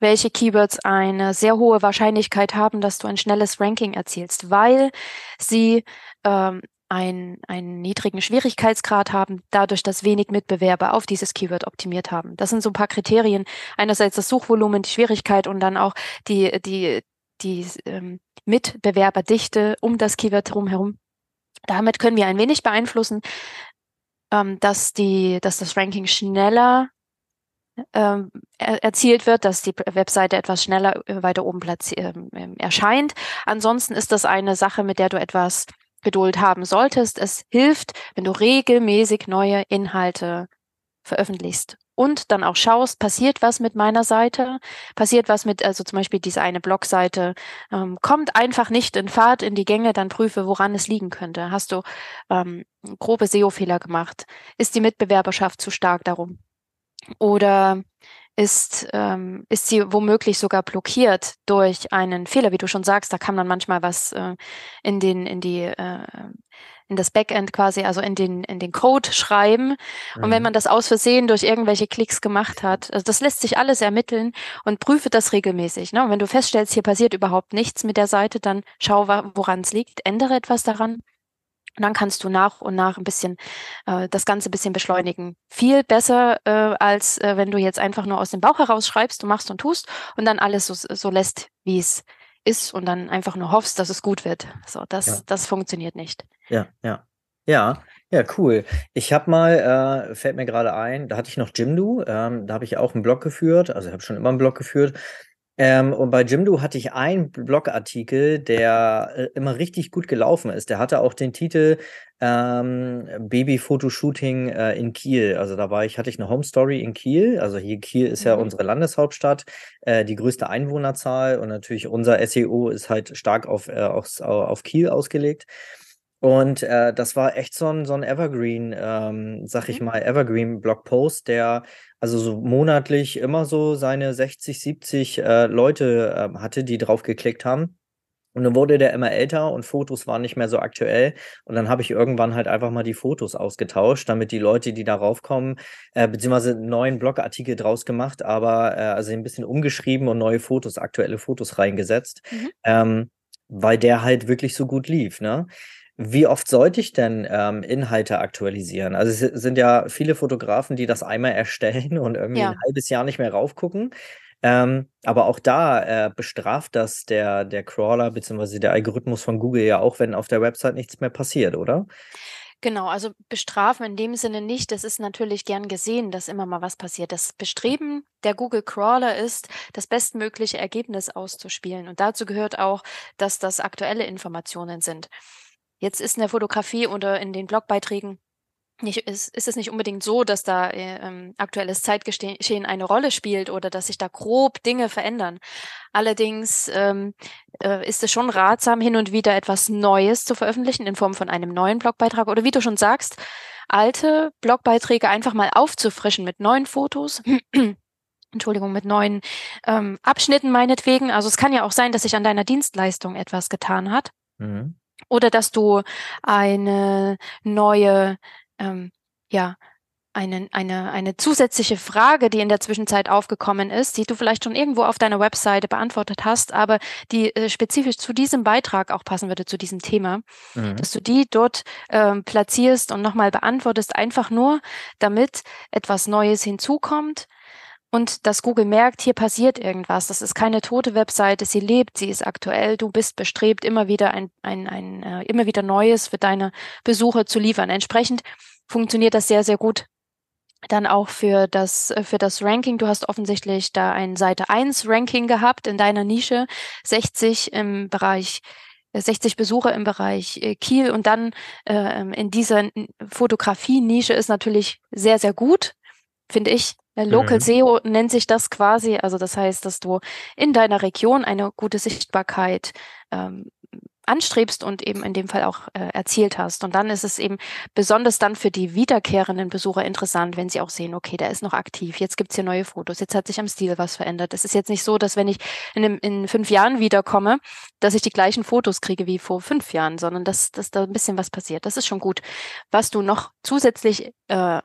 welche Keywords eine sehr hohe Wahrscheinlichkeit haben, dass du ein schnelles Ranking erzielst, weil sie ähm, ein, einen niedrigen Schwierigkeitsgrad haben, dadurch, dass wenig Mitbewerber auf dieses Keyword optimiert haben. Das sind so ein paar Kriterien. Einerseits das Suchvolumen, die Schwierigkeit und dann auch die, die, die ähm, Mitbewerberdichte um das Keyword drumherum. Damit können wir ein wenig beeinflussen, ähm, dass, die, dass das Ranking schneller ähm, er erzielt wird, dass die Webseite etwas schneller äh, weiter oben platziert, äh, erscheint. Ansonsten ist das eine Sache, mit der du etwas Geduld haben solltest. Es hilft, wenn du regelmäßig neue Inhalte veröffentlichst und dann auch schaust, passiert was mit meiner Seite, passiert was mit, also zum Beispiel diese eine Blogseite, ähm, kommt einfach nicht in Fahrt in die Gänge, dann prüfe, woran es liegen könnte. Hast du ähm, grobe SEO-Fehler gemacht? Ist die Mitbewerberschaft zu stark darum? Oder ist, ähm, ist sie womöglich sogar blockiert durch einen Fehler, wie du schon sagst, da kann man manchmal was äh, in den, in die, äh, in das Backend quasi, also in den, in den Code schreiben. Mhm. Und wenn mhm. man das aus Versehen durch irgendwelche Klicks gemacht hat, also das lässt sich alles ermitteln und prüfe das regelmäßig. Ne? Und wenn du feststellst, hier passiert überhaupt nichts mit der Seite, dann schau, woran es liegt, ändere etwas daran und dann kannst du nach und nach ein bisschen äh, das Ganze ein bisschen beschleunigen. Viel besser, äh, als äh, wenn du jetzt einfach nur aus dem Bauch heraus schreibst, du machst und tust und dann alles so, so lässt, wie es ist und dann einfach nur hoffst, dass es gut wird. So, das, ja. das funktioniert nicht. Ja, ja. Ja, ja, cool. Ich habe mal, äh, fällt mir gerade ein, da hatte ich noch Jimdo, ähm, da habe ich auch einen Blog geführt, also ich habe schon immer einen Blog geführt ähm, und bei Jimdo hatte ich einen Blogartikel, der äh, immer richtig gut gelaufen ist. Der hatte auch den Titel ähm, Baby-Fotoshooting äh, in Kiel. Also da war ich, hatte ich eine Home Story in Kiel. Also hier Kiel ist ja mhm. unsere Landeshauptstadt, äh, die größte Einwohnerzahl und natürlich unser SEO ist halt stark auf, äh, auf, auf Kiel ausgelegt. Und äh, das war echt so ein, so ein Evergreen, ähm, sag ich mhm. mal, Evergreen-Blogpost, der also so monatlich immer so seine 60, 70 äh, Leute äh, hatte, die drauf geklickt haben. Und dann wurde der immer älter und Fotos waren nicht mehr so aktuell. Und dann habe ich irgendwann halt einfach mal die Fotos ausgetauscht, damit die Leute, die darauf kommen, äh, beziehungsweise einen neuen Blogartikel draus gemacht, aber äh, also ein bisschen umgeschrieben und neue Fotos, aktuelle Fotos reingesetzt, mhm. ähm, weil der halt wirklich so gut lief. Ne? Wie oft sollte ich denn ähm, Inhalte aktualisieren? Also es sind ja viele Fotografen, die das einmal erstellen und irgendwie ja. ein halbes Jahr nicht mehr raufgucken. Ähm, aber auch da äh, bestraft das der, der Crawler bzw. der Algorithmus von Google ja auch, wenn auf der Website nichts mehr passiert, oder? Genau, also bestrafen in dem Sinne nicht. Das ist natürlich gern gesehen, dass immer mal was passiert. Das Bestreben der Google Crawler ist, das bestmögliche Ergebnis auszuspielen. Und dazu gehört auch, dass das aktuelle Informationen sind. Jetzt ist in der Fotografie oder in den Blogbeiträgen nicht, ist, ist es nicht unbedingt so, dass da äh, ähm, aktuelles Zeitgeschehen eine Rolle spielt oder dass sich da grob Dinge verändern. Allerdings ähm, äh, ist es schon ratsam, hin und wieder etwas Neues zu veröffentlichen in Form von einem neuen Blogbeitrag oder wie du schon sagst, alte Blogbeiträge einfach mal aufzufrischen mit neuen Fotos. Entschuldigung, mit neuen ähm, Abschnitten meinetwegen. Also es kann ja auch sein, dass sich an deiner Dienstleistung etwas getan hat. Mhm oder dass du eine neue, ähm, ja, eine, eine, eine zusätzliche Frage, die in der Zwischenzeit aufgekommen ist, die du vielleicht schon irgendwo auf deiner Webseite beantwortet hast, aber die äh, spezifisch zu diesem Beitrag auch passen würde, zu diesem Thema, mhm. dass du die dort ähm, platzierst und nochmal beantwortest, einfach nur, damit etwas Neues hinzukommt, und dass Google merkt, hier passiert irgendwas. Das ist keine tote Webseite, sie lebt, sie ist aktuell. Du bist bestrebt, immer wieder ein, ein, ein äh, immer wieder Neues für deine Besucher zu liefern. Entsprechend funktioniert das sehr, sehr gut. Dann auch für das, äh, für das Ranking. Du hast offensichtlich da ein Seite 1 Ranking gehabt in deiner Nische, 60 im Bereich 60 äh, Besucher im Bereich äh, Kiel und dann äh, in dieser Fotografie-Nische ist natürlich sehr, sehr gut, finde ich. Äh, Local mhm. SEO nennt sich das quasi. Also das heißt, dass du in deiner Region eine gute Sichtbarkeit ähm, anstrebst und eben in dem Fall auch äh, erzielt hast. Und dann ist es eben besonders dann für die wiederkehrenden Besucher interessant, wenn sie auch sehen, okay, der ist noch aktiv, jetzt gibt's hier neue Fotos, jetzt hat sich am Stil was verändert. Es ist jetzt nicht so, dass wenn ich in, in fünf Jahren wiederkomme, dass ich die gleichen Fotos kriege wie vor fünf Jahren, sondern dass, dass da ein bisschen was passiert. Das ist schon gut. Was du noch zusätzlich äh,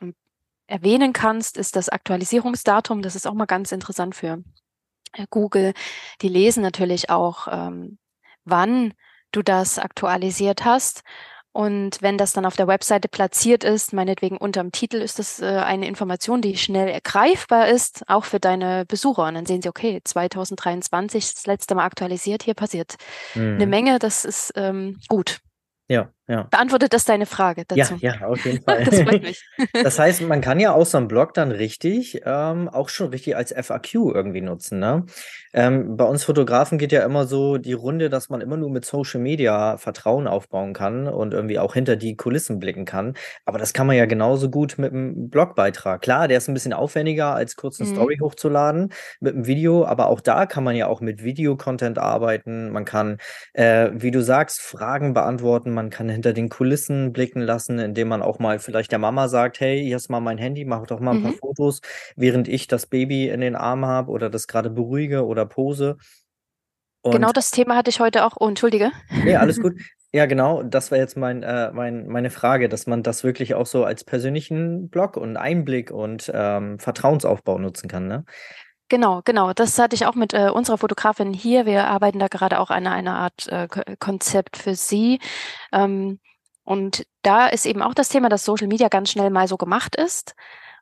erwähnen kannst, ist das Aktualisierungsdatum. Das ist auch mal ganz interessant für äh, Google. Die lesen natürlich auch, ähm, wann du das aktualisiert hast. Und wenn das dann auf der Webseite platziert ist, meinetwegen unterm Titel, ist das äh, eine Information, die schnell ergreifbar ist, auch für deine Besucher. Und dann sehen sie, okay, 2023 das letzte Mal aktualisiert, hier passiert mhm. eine Menge, das ist ähm, gut. Ja, ja. Beantwortet das deine Frage dazu? Ja, ja, auf jeden Fall. das freut mich. das heißt, man kann ja auch so einen Blog dann richtig, ähm, auch schon richtig als FAQ irgendwie nutzen. Ne? Ähm, bei uns Fotografen geht ja immer so die Runde, dass man immer nur mit Social Media Vertrauen aufbauen kann und irgendwie auch hinter die Kulissen blicken kann. Aber das kann man ja genauso gut mit einem Blogbeitrag. Klar, der ist ein bisschen aufwendiger, als kurz eine mhm. Story hochzuladen mit einem Video, aber auch da kann man ja auch mit Videocontent arbeiten. Man kann, äh, wie du sagst, Fragen beantworten, man kann hinter den Kulissen blicken lassen, indem man auch mal vielleicht der Mama sagt, hey, hier ist mal mein Handy, mach doch mal ein mhm. paar Fotos, während ich das Baby in den Arm habe oder das gerade beruhige oder pose. Und genau das Thema hatte ich heute auch. Oh, entschuldige. Nee, alles gut. Ja, genau, das war jetzt mein, äh, mein, meine Frage, dass man das wirklich auch so als persönlichen Blog und Einblick und ähm, Vertrauensaufbau nutzen kann, ne? Genau, genau. Das hatte ich auch mit äh, unserer Fotografin hier. Wir arbeiten da gerade auch an einer Art äh, Konzept für sie. Ähm, und da ist eben auch das Thema, dass Social Media ganz schnell mal so gemacht ist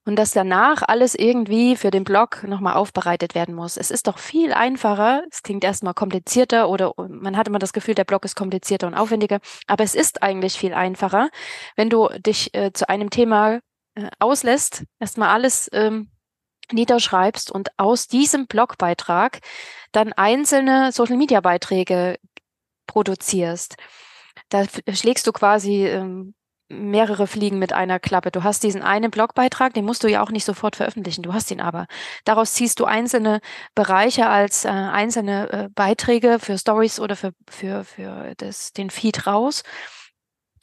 und dass danach alles irgendwie für den Blog nochmal aufbereitet werden muss. Es ist doch viel einfacher, es klingt erstmal komplizierter oder man hat immer das Gefühl, der Blog ist komplizierter und aufwendiger, aber es ist eigentlich viel einfacher, wenn du dich äh, zu einem Thema äh, auslässt, erstmal alles ähm, niederschreibst und aus diesem Blogbeitrag dann einzelne Social-Media-Beiträge produzierst. Da schlägst du quasi ähm, mehrere Fliegen mit einer Klappe. Du hast diesen einen Blogbeitrag, den musst du ja auch nicht sofort veröffentlichen, du hast ihn aber. Daraus ziehst du einzelne Bereiche als äh, einzelne äh, Beiträge für Stories oder für, für, für das, den Feed raus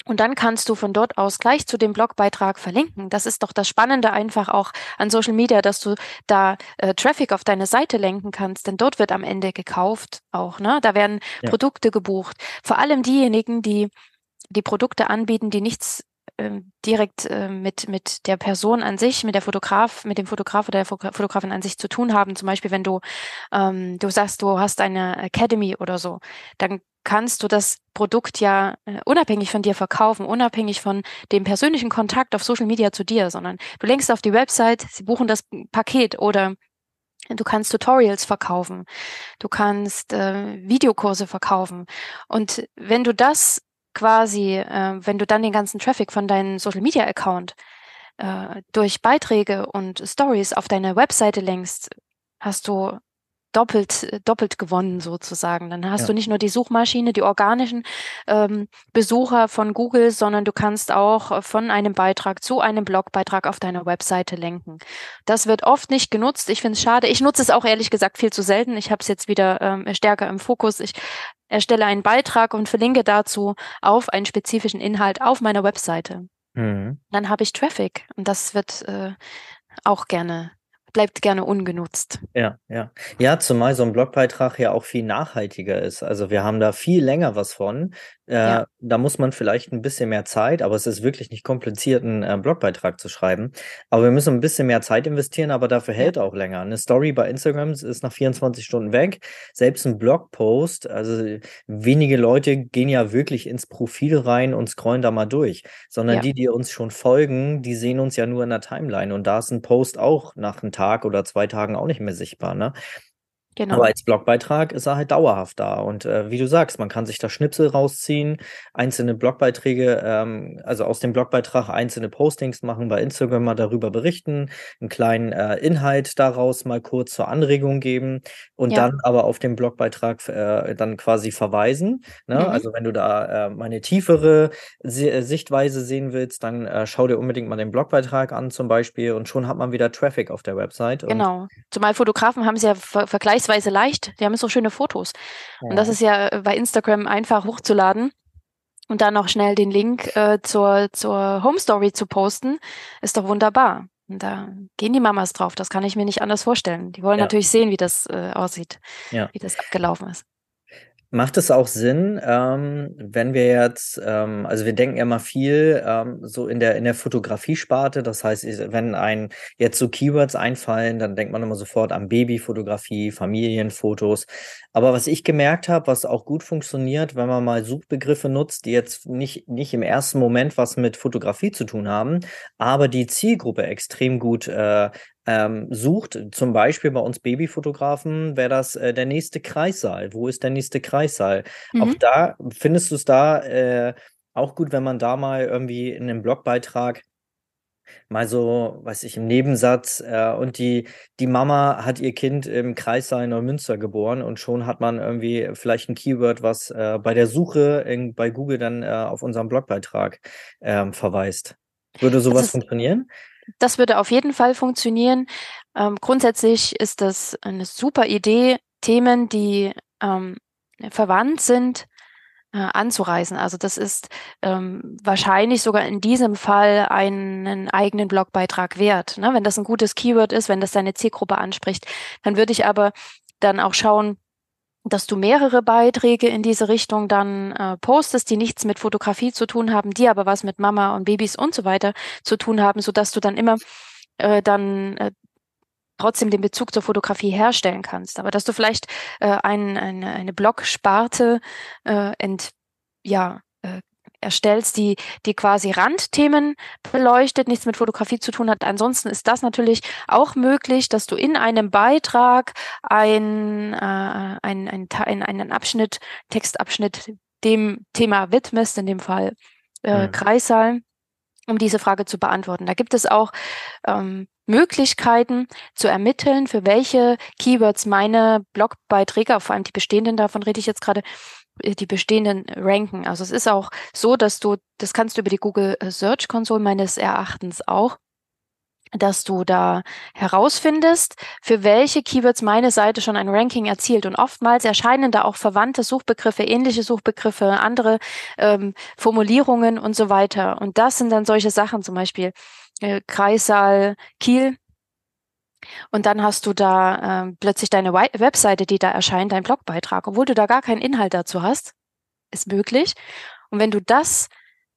und dann kannst du von dort aus gleich zu dem Blogbeitrag verlinken. Das ist doch das Spannende einfach auch an Social Media, dass du da äh, Traffic auf deine Seite lenken kannst, denn dort wird am Ende gekauft auch. Ne? Da werden ja. Produkte gebucht. Vor allem diejenigen, die die Produkte anbieten, die nichts direkt äh, mit, mit der Person an sich, mit der Fotograf, mit dem Fotograf oder der Fotografin an sich zu tun haben. Zum Beispiel, wenn du, ähm, du sagst, du hast eine Academy oder so, dann kannst du das Produkt ja äh, unabhängig von dir verkaufen, unabhängig von dem persönlichen Kontakt auf Social Media zu dir, sondern du lenkst auf die Website, sie buchen das Paket oder Du kannst Tutorials verkaufen, du kannst äh, Videokurse verkaufen. Und wenn du das quasi, äh, wenn du dann den ganzen Traffic von deinem Social Media Account äh, durch Beiträge und Stories auf deine Webseite lenkst, hast du doppelt, doppelt gewonnen sozusagen. Dann hast ja. du nicht nur die Suchmaschine, die organischen ähm, Besucher von Google, sondern du kannst auch von einem Beitrag zu einem Blogbeitrag auf deiner Webseite lenken. Das wird oft nicht genutzt. Ich finde es schade. Ich nutze es auch ehrlich gesagt viel zu selten. Ich habe es jetzt wieder ähm, stärker im Fokus. Ich erstelle einen Beitrag und verlinke dazu auf einen spezifischen Inhalt auf meiner Webseite. Mhm. Dann habe ich Traffic und das wird äh, auch gerne bleibt gerne ungenutzt. Ja, ja. Ja, zumal so ein Blogbeitrag ja auch viel nachhaltiger ist. Also wir haben da viel länger was von. Äh, ja. Da muss man vielleicht ein bisschen mehr Zeit, aber es ist wirklich nicht kompliziert, einen äh, Blogbeitrag zu schreiben. Aber wir müssen ein bisschen mehr Zeit investieren, aber dafür hält ja. auch länger. Eine Story bei Instagram ist nach 24 Stunden weg. Selbst ein Blogpost, also wenige Leute gehen ja wirklich ins Profil rein und scrollen da mal durch, sondern ja. die, die uns schon folgen, die sehen uns ja nur in der Timeline. Und da ist ein Post auch nach einem Tag oder zwei Tagen auch nicht mehr sichtbar. Ne? Genau. Aber als Blogbeitrag ist er halt dauerhaft da. Und äh, wie du sagst, man kann sich da Schnipsel rausziehen, einzelne Blogbeiträge, ähm, also aus dem Blogbeitrag einzelne Postings machen, bei Instagram mal darüber berichten, einen kleinen äh, Inhalt daraus mal kurz zur Anregung geben und ja. dann aber auf den Blogbeitrag äh, dann quasi verweisen. Ne? Mhm. Also wenn du da äh, meine tiefere Se Sichtweise sehen willst, dann äh, schau dir unbedingt mal den Blogbeitrag an zum Beispiel und schon hat man wieder Traffic auf der Website. Genau. Zumal Fotografen haben es ja ver vergleichsweise vergleichsweise leicht. Die haben so schöne Fotos. Ja. Und das ist ja äh, bei Instagram einfach hochzuladen und dann noch schnell den Link äh, zur, zur Home Story zu posten, ist doch wunderbar. Und da gehen die Mamas drauf. Das kann ich mir nicht anders vorstellen. Die wollen ja. natürlich sehen, wie das äh, aussieht, ja. wie das abgelaufen ist. Macht es auch Sinn, ähm, wenn wir jetzt, ähm, also wir denken ja immer viel ähm, so in der in der Fotografie-Sparte, das heißt, wenn ein jetzt so Keywords einfallen, dann denkt man immer sofort an Babyfotografie, Familienfotos. Aber was ich gemerkt habe, was auch gut funktioniert, wenn man mal Suchbegriffe nutzt, die jetzt nicht nicht im ersten Moment was mit Fotografie zu tun haben, aber die Zielgruppe extrem gut äh, ähm, sucht, zum Beispiel bei uns Babyfotografen, wäre das äh, der nächste Kreissaal. Wo ist der nächste Kreissaal? Mhm. Auch da findest du es da äh, auch gut, wenn man da mal irgendwie in einem Blogbeitrag mal so, weiß ich, im Nebensatz äh, und die, die Mama hat ihr Kind im Kreissaal Neumünster geboren und schon hat man irgendwie vielleicht ein Keyword, was äh, bei der Suche in, bei Google dann äh, auf unseren Blogbeitrag ähm, verweist. Würde sowas funktionieren? Das würde auf jeden Fall funktionieren. Ähm, grundsätzlich ist das eine super Idee, Themen, die ähm, verwandt sind, äh, anzureisen. Also das ist ähm, wahrscheinlich sogar in diesem Fall einen eigenen Blogbeitrag wert. Ne? Wenn das ein gutes Keyword ist, wenn das deine Zielgruppe anspricht, dann würde ich aber dann auch schauen, dass du mehrere Beiträge in diese Richtung dann äh, postest, die nichts mit Fotografie zu tun haben, die aber was mit Mama und Babys und so weiter zu tun haben, so dass du dann immer äh, dann äh, trotzdem den Bezug zur Fotografie herstellen kannst. Aber dass du vielleicht äh, ein, eine, eine Blog-Sparte äh, ent, ja, erstellst, die, die quasi Randthemen beleuchtet, nichts mit Fotografie zu tun hat. Ansonsten ist das natürlich auch möglich, dass du in einem Beitrag ein, äh, ein, ein, ein, einen Abschnitt, Textabschnitt dem Thema widmest, in dem Fall äh, mhm. Kreissaal, um diese Frage zu beantworten. Da gibt es auch ähm, Möglichkeiten zu ermitteln, für welche Keywords meine Blogbeiträge, vor allem die bestehenden, davon rede ich jetzt gerade, die bestehenden ranken. Also es ist auch so, dass du, das kannst du über die Google äh, Search Console meines Erachtens auch, dass du da herausfindest, für welche Keywords meine Seite schon ein Ranking erzielt. Und oftmals erscheinen da auch verwandte Suchbegriffe, ähnliche Suchbegriffe, andere ähm, Formulierungen und so weiter. Und das sind dann solche Sachen, zum Beispiel äh, Kreissaal Kiel und dann hast du da äh, plötzlich deine Webseite, die da erscheint, dein Blogbeitrag, obwohl du da gar keinen Inhalt dazu hast. Ist möglich. Und wenn du das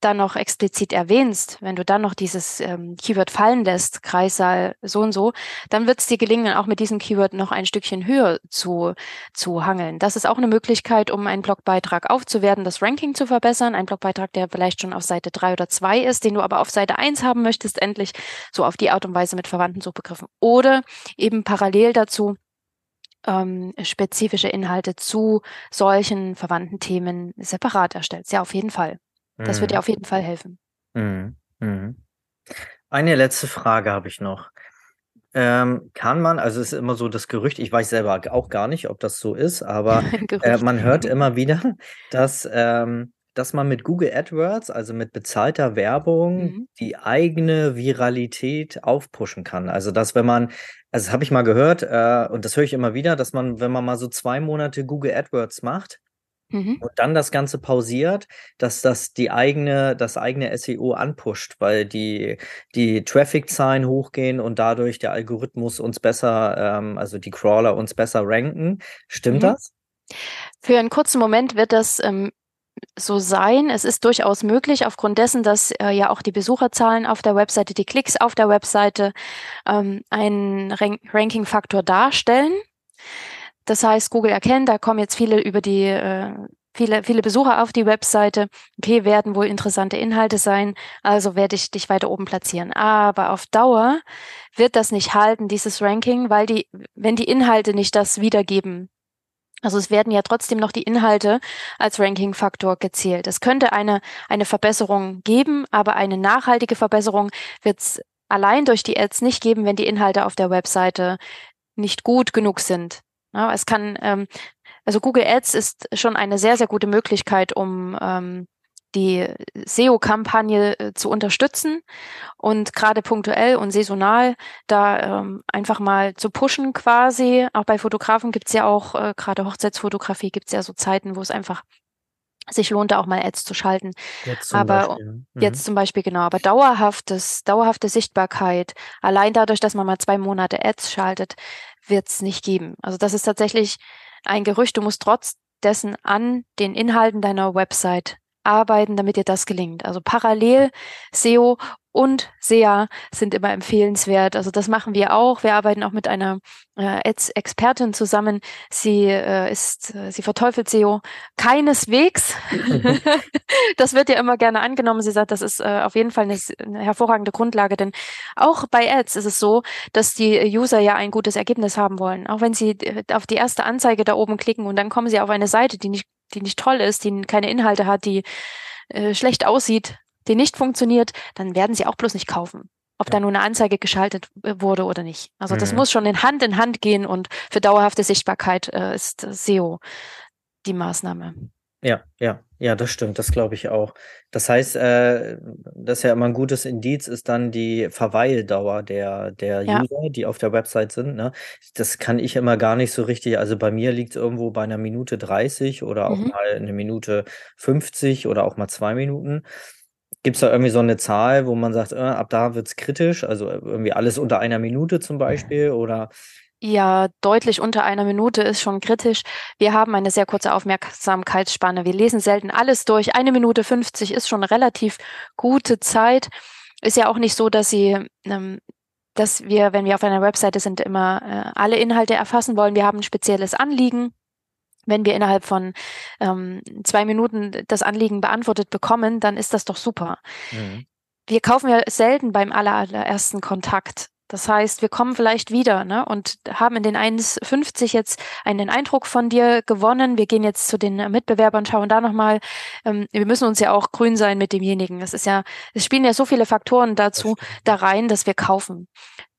dann noch explizit erwähnst, wenn du dann noch dieses ähm, Keyword fallen lässt, Kreissaal so und so, dann wird es dir gelingen, auch mit diesem Keyword noch ein Stückchen höher zu, zu hangeln. Das ist auch eine Möglichkeit, um einen Blogbeitrag aufzuwerten, das Ranking zu verbessern. Ein Blogbeitrag, der vielleicht schon auf Seite drei oder zwei ist, den du aber auf Seite eins haben möchtest, endlich so auf die Art und Weise mit verwandten Suchbegriffen. Oder eben parallel dazu ähm, spezifische Inhalte zu solchen verwandten Themen separat erstellst. Ja, auf jeden Fall. Das wird dir mhm. auf jeden Fall helfen. Mhm. Mhm. Eine letzte Frage habe ich noch. Ähm, kann man, also es ist immer so das Gerücht, ich weiß selber auch gar nicht, ob das so ist, aber äh, man hört immer wieder, dass, ähm, dass man mit Google AdWords, also mit bezahlter Werbung, mhm. die eigene Viralität aufpushen kann. Also dass wenn man, also das habe ich mal gehört äh, und das höre ich immer wieder, dass man, wenn man mal so zwei Monate Google AdWords macht, Mhm. Und dann das Ganze pausiert, dass das die eigene, das eigene SEO anpusht, weil die, die Traffic-Zahlen hochgehen und dadurch der Algorithmus uns besser, ähm, also die Crawler uns besser ranken. Stimmt mhm. das? Für einen kurzen Moment wird das ähm, so sein. Es ist durchaus möglich, aufgrund dessen, dass äh, ja auch die Besucherzahlen auf der Webseite, die Klicks auf der Webseite ähm, einen Rank Ranking-Faktor darstellen. Das heißt, Google erkennt, da kommen jetzt viele über die äh, viele, viele Besucher auf die Webseite. Okay, werden wohl interessante Inhalte sein, also werde ich dich weiter oben platzieren. Aber auf Dauer wird das nicht halten, dieses Ranking, weil die, wenn die Inhalte nicht das wiedergeben, also es werden ja trotzdem noch die Inhalte als Ranking-Faktor gezählt. Es könnte eine, eine Verbesserung geben, aber eine nachhaltige Verbesserung wird es allein durch die Ads nicht geben, wenn die Inhalte auf der Webseite nicht gut genug sind. Ja, es kann, ähm, also Google Ads ist schon eine sehr, sehr gute Möglichkeit, um ähm, die SEO-Kampagne äh, zu unterstützen und gerade punktuell und saisonal da ähm, einfach mal zu pushen quasi. Auch bei Fotografen gibt es ja auch, äh, gerade Hochzeitsfotografie gibt es ja so Zeiten, wo es einfach sich lohnt, da auch mal Ads zu schalten. Jetzt zum aber Beispiel. Mhm. jetzt zum Beispiel genau, aber dauerhaftes, dauerhafte Sichtbarkeit, allein dadurch, dass man mal zwei Monate Ads schaltet, wird es nicht geben. Also das ist tatsächlich ein Gerücht. Du musst trotz dessen an den Inhalten deiner Website arbeiten, damit dir das gelingt. Also parallel SEO und SEA sind immer empfehlenswert. Also das machen wir auch. Wir arbeiten auch mit einer äh, Expertin zusammen. Sie äh, ist, äh, sie verteufelt SEO keineswegs. das wird ja immer gerne angenommen. Sie sagt, das ist äh, auf jeden Fall eine, eine, hervorragende Grundlage, denn auch bei Ads ist es so, dass die User ja ein gutes Ergebnis haben wollen. Auch wenn sie äh, auf die erste Anzeige da oben klicken und dann kommen sie auf eine Seite, die nicht die nicht toll ist, die keine Inhalte hat, die äh, schlecht aussieht, die nicht funktioniert, dann werden sie auch bloß nicht kaufen. Ob ja. da nur eine Anzeige geschaltet äh, wurde oder nicht. Also mhm. das muss schon in Hand in Hand gehen und für dauerhafte Sichtbarkeit äh, ist SEO die Maßnahme. Ja, ja, ja, das stimmt, das glaube ich auch. Das heißt, äh, das ist ja immer ein gutes Indiz, ist dann die Verweildauer der, der Ja. User, die auf der Website sind, ne? Das kann ich immer gar nicht so richtig. Also bei mir liegt es irgendwo bei einer Minute 30 oder auch Mhm. mal eine Minute 50 oder auch mal zwei Minuten. Gibt es da irgendwie so eine Zahl, wo man sagt, äh, ab da wird es kritisch? Also irgendwie alles unter einer Minute zum Beispiel oder ja, deutlich unter einer Minute ist schon kritisch. Wir haben eine sehr kurze Aufmerksamkeitsspanne. Wir lesen selten alles durch. Eine Minute 50 ist schon relativ gute Zeit. Ist ja auch nicht so, dass sie, ähm, dass wir, wenn wir auf einer Webseite sind, immer äh, alle Inhalte erfassen wollen. Wir haben ein spezielles Anliegen. Wenn wir innerhalb von ähm, zwei Minuten das Anliegen beantwortet bekommen, dann ist das doch super. Mhm. Wir kaufen ja selten beim allerersten Kontakt. Das heißt, wir kommen vielleicht wieder ne, und haben in den 1,50 jetzt einen Eindruck von dir gewonnen. Wir gehen jetzt zu den Mitbewerbern, schauen da nochmal. Ähm, wir müssen uns ja auch grün sein mit demjenigen. Es ist ja, es spielen ja so viele Faktoren dazu da rein, dass wir kaufen.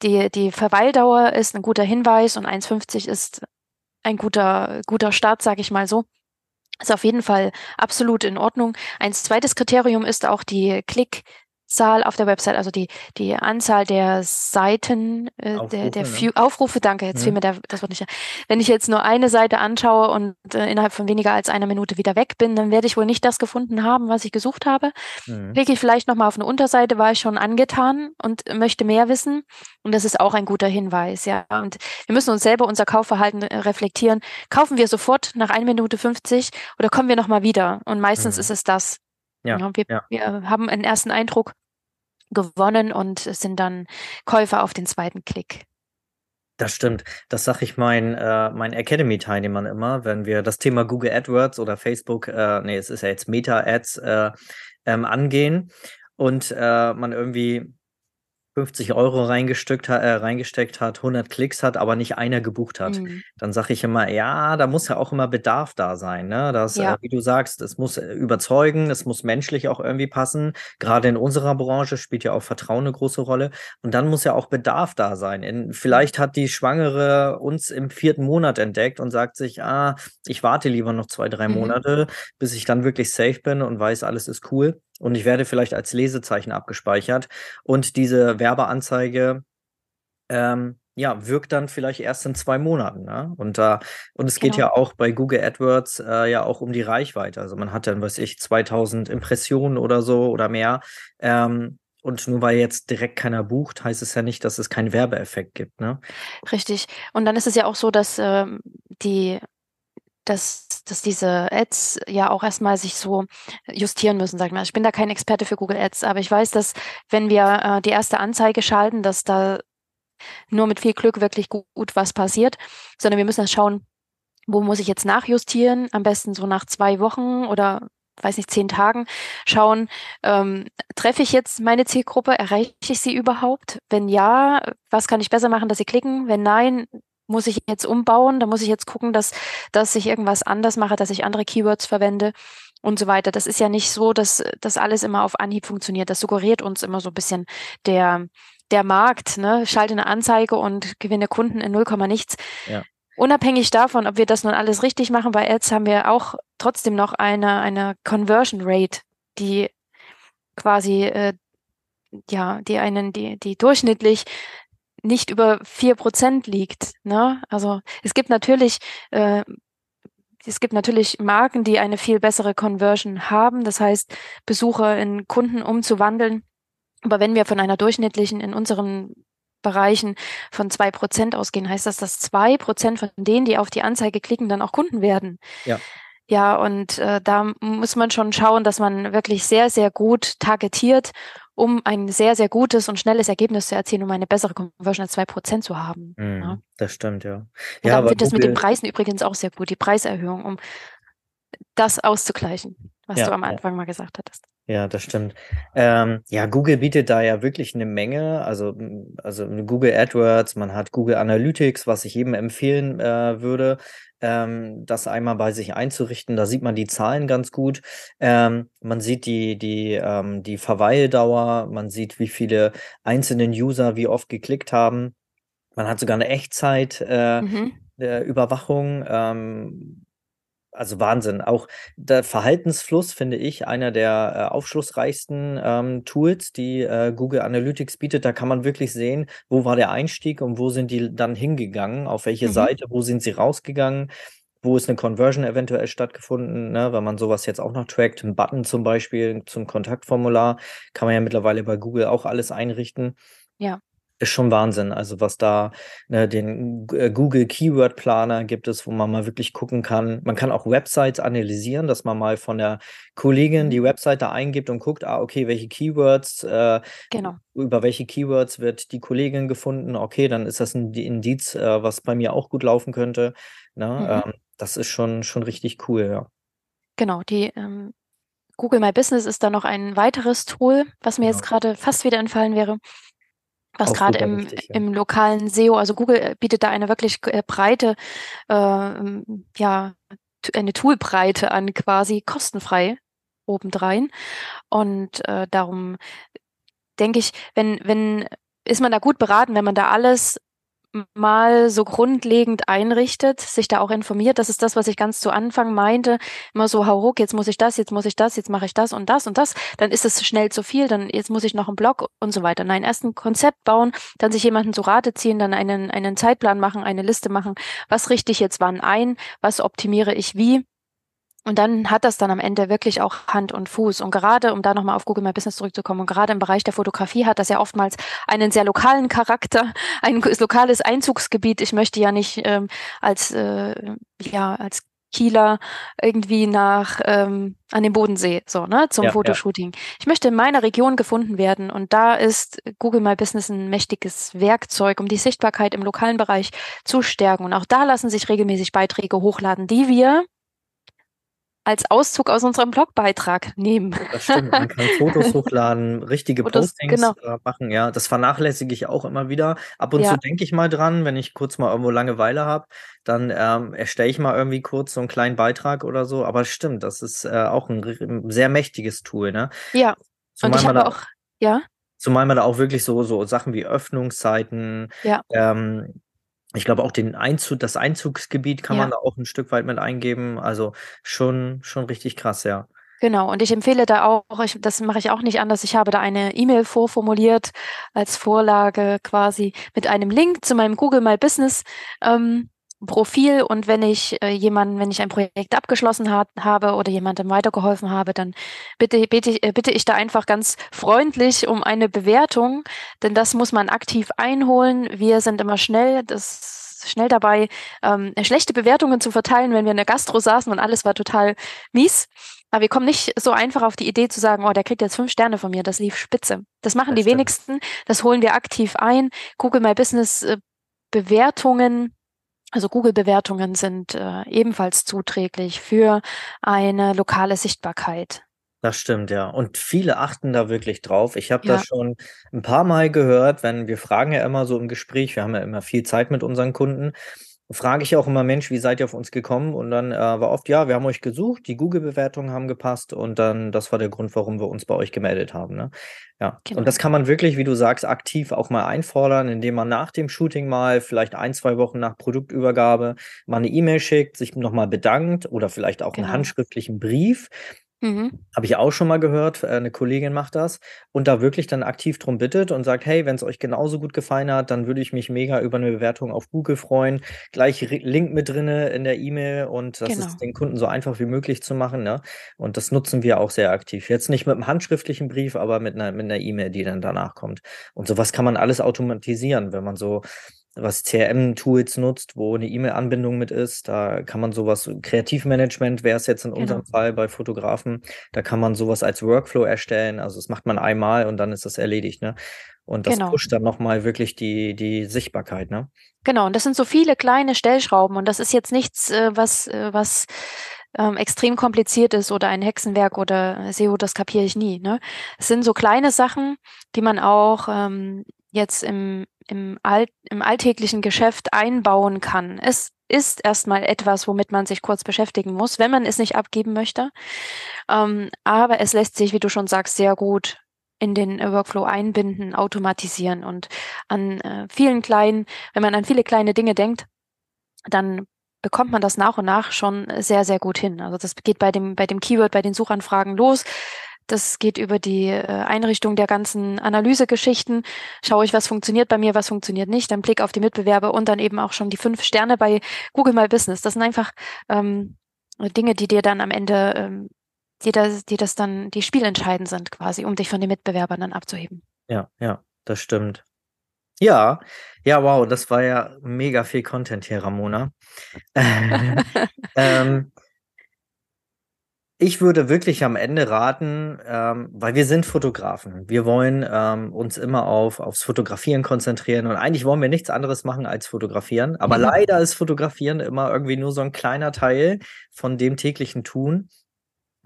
Die, die Verweildauer ist ein guter Hinweis und 1,50 ist ein guter, guter Start, sage ich mal so. Ist auf jeden Fall absolut in Ordnung. Ein zweites Kriterium ist auch die Klick Zahl auf der Website, also die, die Anzahl der Seiten, äh, Aufrufe, der, der ne? Aufrufe, danke, jetzt mhm. fiel mir der, das Wort nicht. Wenn ich jetzt nur eine Seite anschaue und äh, innerhalb von weniger als einer Minute wieder weg bin, dann werde ich wohl nicht das gefunden haben, was ich gesucht habe. Mhm. Klicke ich vielleicht nochmal auf eine Unterseite, war ich schon angetan und möchte mehr wissen. Und das ist auch ein guter Hinweis, ja. Und wir müssen uns selber unser Kaufverhalten äh, reflektieren. Kaufen wir sofort nach 1 Minute 50 oder kommen wir nochmal wieder? Und meistens mhm. ist es das. Ja, ja, wir, ja. wir haben einen ersten Eindruck gewonnen und sind dann Käufer auf den zweiten Klick. Das stimmt. Das sage ich meinen äh, mein Academy-Teilnehmern immer, wenn wir das Thema Google AdWords oder Facebook, äh, nee, es ist ja jetzt Meta-Ads äh, ähm, angehen und äh, man irgendwie 50 Euro reingesteckt, äh, reingesteckt hat, 100 Klicks hat, aber nicht einer gebucht hat. Mhm. Dann sage ich immer, ja, da muss ja auch immer Bedarf da sein. Ne? Das, ja. äh, wie du sagst, es muss äh, überzeugen, es muss menschlich auch irgendwie passen. Gerade in unserer Branche spielt ja auch Vertrauen eine große Rolle. Und dann muss ja auch Bedarf da sein. In, vielleicht hat die Schwangere uns im vierten Monat entdeckt und sagt sich, ah, ich warte lieber noch zwei, drei mhm. Monate, bis ich dann wirklich safe bin und weiß, alles ist cool und ich werde vielleicht als Lesezeichen abgespeichert und diese Werbeanzeige ähm, ja, wirkt dann vielleicht erst in zwei Monaten. Ne? Und, äh, und es genau. geht ja auch bei Google AdWords äh, ja auch um die Reichweite. Also man hat dann, weiß ich, 2000 Impressionen oder so oder mehr. Ähm, und nur weil jetzt direkt keiner bucht, heißt es ja nicht, dass es keinen Werbeeffekt gibt. Ne? Richtig. Und dann ist es ja auch so, dass ähm, die dass, dass diese Ads ja auch erstmal sich so justieren müssen, sag ich mal. Ich bin da kein Experte für Google Ads, aber ich weiß, dass wenn wir äh, die erste Anzeige schalten, dass da nur mit viel Glück wirklich gut, gut was passiert, sondern wir müssen dann schauen, wo muss ich jetzt nachjustieren? Am besten so nach zwei Wochen oder weiß nicht, zehn Tagen schauen, ähm, treffe ich jetzt meine Zielgruppe, erreiche ich sie überhaupt? Wenn ja, was kann ich besser machen, dass sie klicken? Wenn nein, muss ich jetzt umbauen, da muss ich jetzt gucken, dass, dass ich irgendwas anders mache, dass ich andere Keywords verwende und so weiter. Das ist ja nicht so, dass das alles immer auf Anhieb funktioniert. Das suggeriert uns immer so ein bisschen der, der Markt, ne? Schalte eine Anzeige und gewinne Kunden in 0, nichts. Ja. Unabhängig davon, ob wir das nun alles richtig machen, bei Ads haben wir auch trotzdem noch eine, eine Conversion Rate die quasi, äh, ja, die einen, die, die durchschnittlich nicht über vier Prozent liegt. Ne? Also es gibt natürlich äh, es gibt natürlich Marken, die eine viel bessere Conversion haben, das heißt, Besucher in Kunden umzuwandeln. Aber wenn wir von einer durchschnittlichen in unseren Bereichen von zwei Prozent ausgehen, heißt das, dass zwei Prozent von denen, die auf die Anzeige klicken, dann auch Kunden werden. Ja. Ja, und äh, da muss man schon schauen, dass man wirklich sehr, sehr gut targetiert, um ein sehr, sehr gutes und schnelles Ergebnis zu erzielen, um eine bessere Conversion als zwei Prozent zu haben. Mhm, ja. Das stimmt, ja. Und Ja, dann aber wird das mit den Preisen übrigens auch sehr gut, die Preiserhöhung, um das auszugleichen, was ja, du am ja. Anfang mal gesagt hattest. Ja, das stimmt. Ähm, ja, Google bietet da ja wirklich eine Menge. Also, also Google AdWords, man hat Google Analytics, was ich jedem empfehlen äh, würde, ähm, das einmal bei sich einzurichten. Da sieht man die Zahlen ganz gut. Ähm, man sieht die, die, ähm, die Verweildauer, man sieht, wie viele einzelnen User wie oft geklickt haben. Man hat sogar eine Echtzeit, äh, Mhm. äh, Überwachung. Ähm, also Wahnsinn. Auch der Verhaltensfluss finde ich einer der äh, aufschlussreichsten ähm, Tools, die äh, Google Analytics bietet. Da kann man wirklich sehen, wo war der Einstieg und wo sind die dann hingegangen, auf welche Mhm. Seite, wo sind sie rausgegangen, wo ist eine Conversion eventuell stattgefunden, ne? Wenn man sowas jetzt auch noch trackt, ein Button zum Beispiel zum Kontaktformular, kann man ja mittlerweile bei Google auch alles einrichten. Ja. Ist schon Wahnsinn. Also was da, ne, den äh, Google Keyword Planer gibt es, wo man mal wirklich gucken kann. Man kann auch Websites analysieren, dass man mal von der Kollegin Mhm. die Webseite eingibt und guckt, ah, okay, welche Keywords, äh, Genau. über welche Keywords wird die Kollegin gefunden? Okay, dann ist das ein Di- Indiz, äh, was bei mir auch gut laufen könnte. Ne? Mhm. Ähm, das ist schon, schon richtig cool, ja. Genau, die ähm, Google My Business ist da noch ein weiteres Tool, was mir jetzt Genau. gerade fast wieder entfallen wäre, was gerade im, wichtig, ja. im lokalen SEO, also Google äh, bietet da eine wirklich äh, breite, ähm, ja, eine Toolbreite an quasi kostenfrei obendrein. Und äh, darum denke ich, wenn, wenn, ist man da gut beraten, wenn man da alles mal so grundlegend einrichtet, sich da auch informiert. Das ist das, was ich ganz zu Anfang meinte. Immer so, hauruck, jetzt muss ich das, jetzt muss ich das, jetzt mache ich das und das und das. Dann ist es schnell zu viel, dann jetzt muss ich noch einen Blog und so weiter. Nein, erst ein Konzept bauen, dann sich jemanden zu Rate ziehen, dann einen, einen Zeitplan machen, eine Liste machen. Was richte ich jetzt wann ein? Was optimiere ich wie? Und dann hat das dann am Ende wirklich auch Hand und Fuß. Und gerade, um da nochmal auf Google My Business zurückzukommen, und gerade im Bereich der Fotografie hat das ja oftmals einen sehr lokalen Charakter, ein lokales Einzugsgebiet. Ich möchte ja nicht ähm, als, äh, ja, als Kieler irgendwie nach ähm, an den Bodensee, so, ne, zum Ja, ja. Fotoshooting. Ich möchte in meiner Region gefunden werden und da ist Google My Business ein mächtiges Werkzeug, um die Sichtbarkeit im lokalen Bereich zu stärken. Und auch da lassen sich regelmäßig Beiträge hochladen, die wir als Auszug aus unserem Blogbeitrag nehmen. Das stimmt, man kann Fotos hochladen, richtige Fotos, Postings genau. äh, machen, ja. Das vernachlässige ich auch immer wieder. Ab und Ja. zu denke ich mal dran, wenn ich kurz mal irgendwo Langeweile habe, dann ähm, erstelle ich mal irgendwie kurz so einen kleinen Beitrag oder so. Aber stimmt, das ist äh, auch ein, ein sehr mächtiges Tool, ne? Ja, und Zumal ich man habe da, auch, ja, zumal man da auch wirklich so, so Sachen wie Öffnungszeiten, ja, ähm, ich glaube auch den Einzug, das Einzugsgebiet kann man ja, da auch ein Stück weit mit eingeben. Also schon, schon richtig krass, ja. genau. Und ich empfehle da auch, ich, das mache ich auch nicht anders. Ich habe da eine E-Mail vorformuliert als Vorlage quasi mit einem Link zu meinem Google My Business ähm, Profil. Und wenn ich äh, jemanden, wenn ich ein Projekt abgeschlossen hat, habe oder jemandem weitergeholfen habe, dann bitte, bitte, ich- äh, bitte ich da einfach ganz freundlich um eine Bewertung, denn das muss man aktiv einholen. Wir sind immer schnell, das schnell dabei, ähm, schlechte Bewertungen zu verteilen, wenn wir in der Gastro saßen und alles war total mies. Aber wir kommen nicht so einfach auf die Idee zu sagen, oh, der kriegt jetzt fünf Sterne von mir, das lief spitze. Das machen Das die stimmt. wenigsten, das holen wir aktiv ein. Google My Business äh, Bewertungen, also Google-Bewertungen sind äh, ebenfalls zuträglich für eine lokale Sichtbarkeit. Das stimmt, ja. Und viele achten da wirklich drauf. Ich habe Ja. das schon ein paar Mal gehört, wenn wir fragen ja immer so im Gespräch, wir haben ja immer viel Zeit mit unseren Kunden, frage ich auch immer, Mensch, wie seid ihr auf uns gekommen? Und dann äh, war oft, ja, wir haben euch gesucht, die Google-Bewertungen haben gepasst und dann, das war der Grund, warum wir uns bei euch gemeldet haben. Ne? Ja. Genau. Und das kann man wirklich, wie du sagst, aktiv auch mal einfordern, indem man nach dem Shooting mal, vielleicht ein, zwei Wochen nach Produktübergabe, mal eine E-Mail schickt, sich nochmal bedankt oder vielleicht auch einen Genau. handschriftlichen Brief Mhm. Habe ich auch schon mal gehört, äh, eine Kollegin macht das und da wirklich dann aktiv drum bittet und sagt: „Hey, wenn es euch genauso gut gefallen hat, dann würde ich mich mega über eine Bewertung auf Google freuen.“ Gleich Link mit drinne in der E-Mail und das Genau. ist den Kunden so einfach wie möglich zu machen, ne? Und das nutzen wir auch sehr aktiv. Jetzt nicht mit 'm handschriftlichen Brief, aber mit einer mit 'ner E-Mail, die dann danach kommt. Und sowas kann man alles automatisieren, wenn man so was CRM-Tools nutzt, wo eine E-Mail-Anbindung mit ist. Da kann man sowas Kreativmanagement wäre es jetzt in unserem Genau. Fall bei Fotografen. Da kann man sowas als Workflow erstellen. Also, das macht man einmal und dann ist das erledigt, ne? Und das Genau. pusht dann noch mal wirklich die die Sichtbarkeit, ne? Genau, und das sind so viele kleine Stellschrauben und das ist jetzt nichts, äh, was äh, was, ähm, extrem kompliziert ist oder ein Hexenwerk oder SEO, das kapiere ich nie, ne? Es sind so kleine Sachen, die man auch, ähm, jetzt im im All im alltäglichen Geschäft einbauen kann. Es ist erst mal etwas, womit man sich kurz beschäftigen muss, wenn man es nicht abgeben möchte. Ähm, aber es lässt sich, wie du schon sagst, sehr gut in den, äh, Workflow einbinden, automatisieren und an, äh, vielen kleinen wenn man an viele kleine Dinge denkt, dann bekommt man das nach und nach schon sehr, sehr gut hin. Also, das geht bei dem bei dem Keyword, bei den Suchanfragen los. Das geht über die, äh, Einrichtung der ganzen Analysegeschichten. Schaue ich, was funktioniert bei mir, was funktioniert nicht, dann Blick auf die Mitbewerber und dann eben auch schon die fünf Sterne bei Google My Business. Das sind einfach, ähm, Dinge, die dir dann am Ende, ähm die das die das dann die spielentscheidend sind quasi, um dich von den Mitbewerbern dann abzuheben. Ja, ja, das stimmt. Ja, ja, wow, das war ja mega viel Content hier, Ramona. Ähm ich würde wirklich am Ende raten, ähm, weil wir sind Fotografen. Wir wollen, ähm, uns immer auf aufs Fotografieren konzentrieren und eigentlich wollen wir nichts anderes machen als fotografieren. Aber leider ist Fotografieren immer irgendwie nur so 'n kleiner Teil von dem täglichen Tun.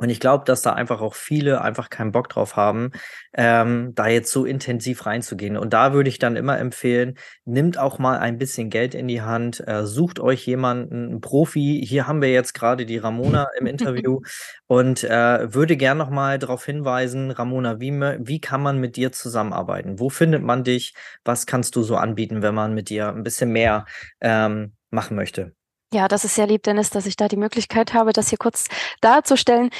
Und ich glaube, dass da einfach auch viele einfach keinen Bock drauf haben, ähm, da jetzt so intensiv reinzugehen. Und da würde ich dann immer empfehlen, nimmt auch mal ein bisschen Geld in die Hand, äh, sucht euch jemanden, 'n Profi. Hier haben wir jetzt gerade die Ramona im Interview und, äh, würde gern noch mal drauf hinweisen, Ramona, wie wie kann man mit dir zusammenarbeiten? Wo findet man dich? Was kannst du so anbieten, wenn man mit dir ein bisschen mehr, ähm, machen möchte? Ja, das ist sehr lieb, Dennis, dass ich da die Möglichkeit habe, das hier kurz darzustellen.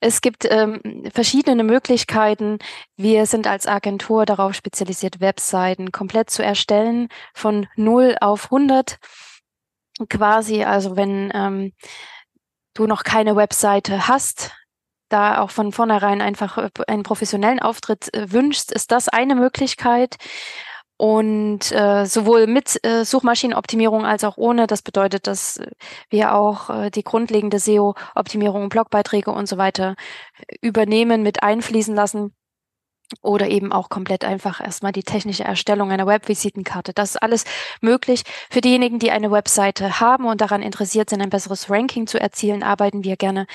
Es gibt, ähm, verschiedene Möglichkeiten. Wir sind als Agentur darauf spezialisiert, Webseiten komplett zu erstellen, von 0 auf 100 quasi. Also, wenn, ähm, du noch keine Webseite hast, da auch von vornherein einfach, äh, einen professionellen Auftritt, äh, wünschst, ist das eine Möglichkeit. Und, äh, sowohl mit, äh, Suchmaschinenoptimierung als auch ohne. Das bedeutet, dass wir auch, äh, die grundlegende SEO-Optimierung, Blogbeiträge und so weiter übernehmen, mit einfließen lassen oder eben auch komplett einfach erst mal die technische Erstellung einer Webvisitenkarte. Das ist alles möglich. Für diejenigen, die eine Webseite haben und daran interessiert sind, ein besseres Ranking zu erzielen, arbeiten wir gerne,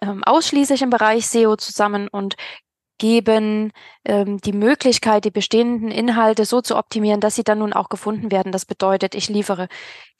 ähm, ausschließlich im Bereich SEO zusammen und geben, ähm, die Möglichkeit, die bestehenden Inhalte so zu optimieren, dass sie dann nun auch gefunden werden. Das bedeutet, ich liefere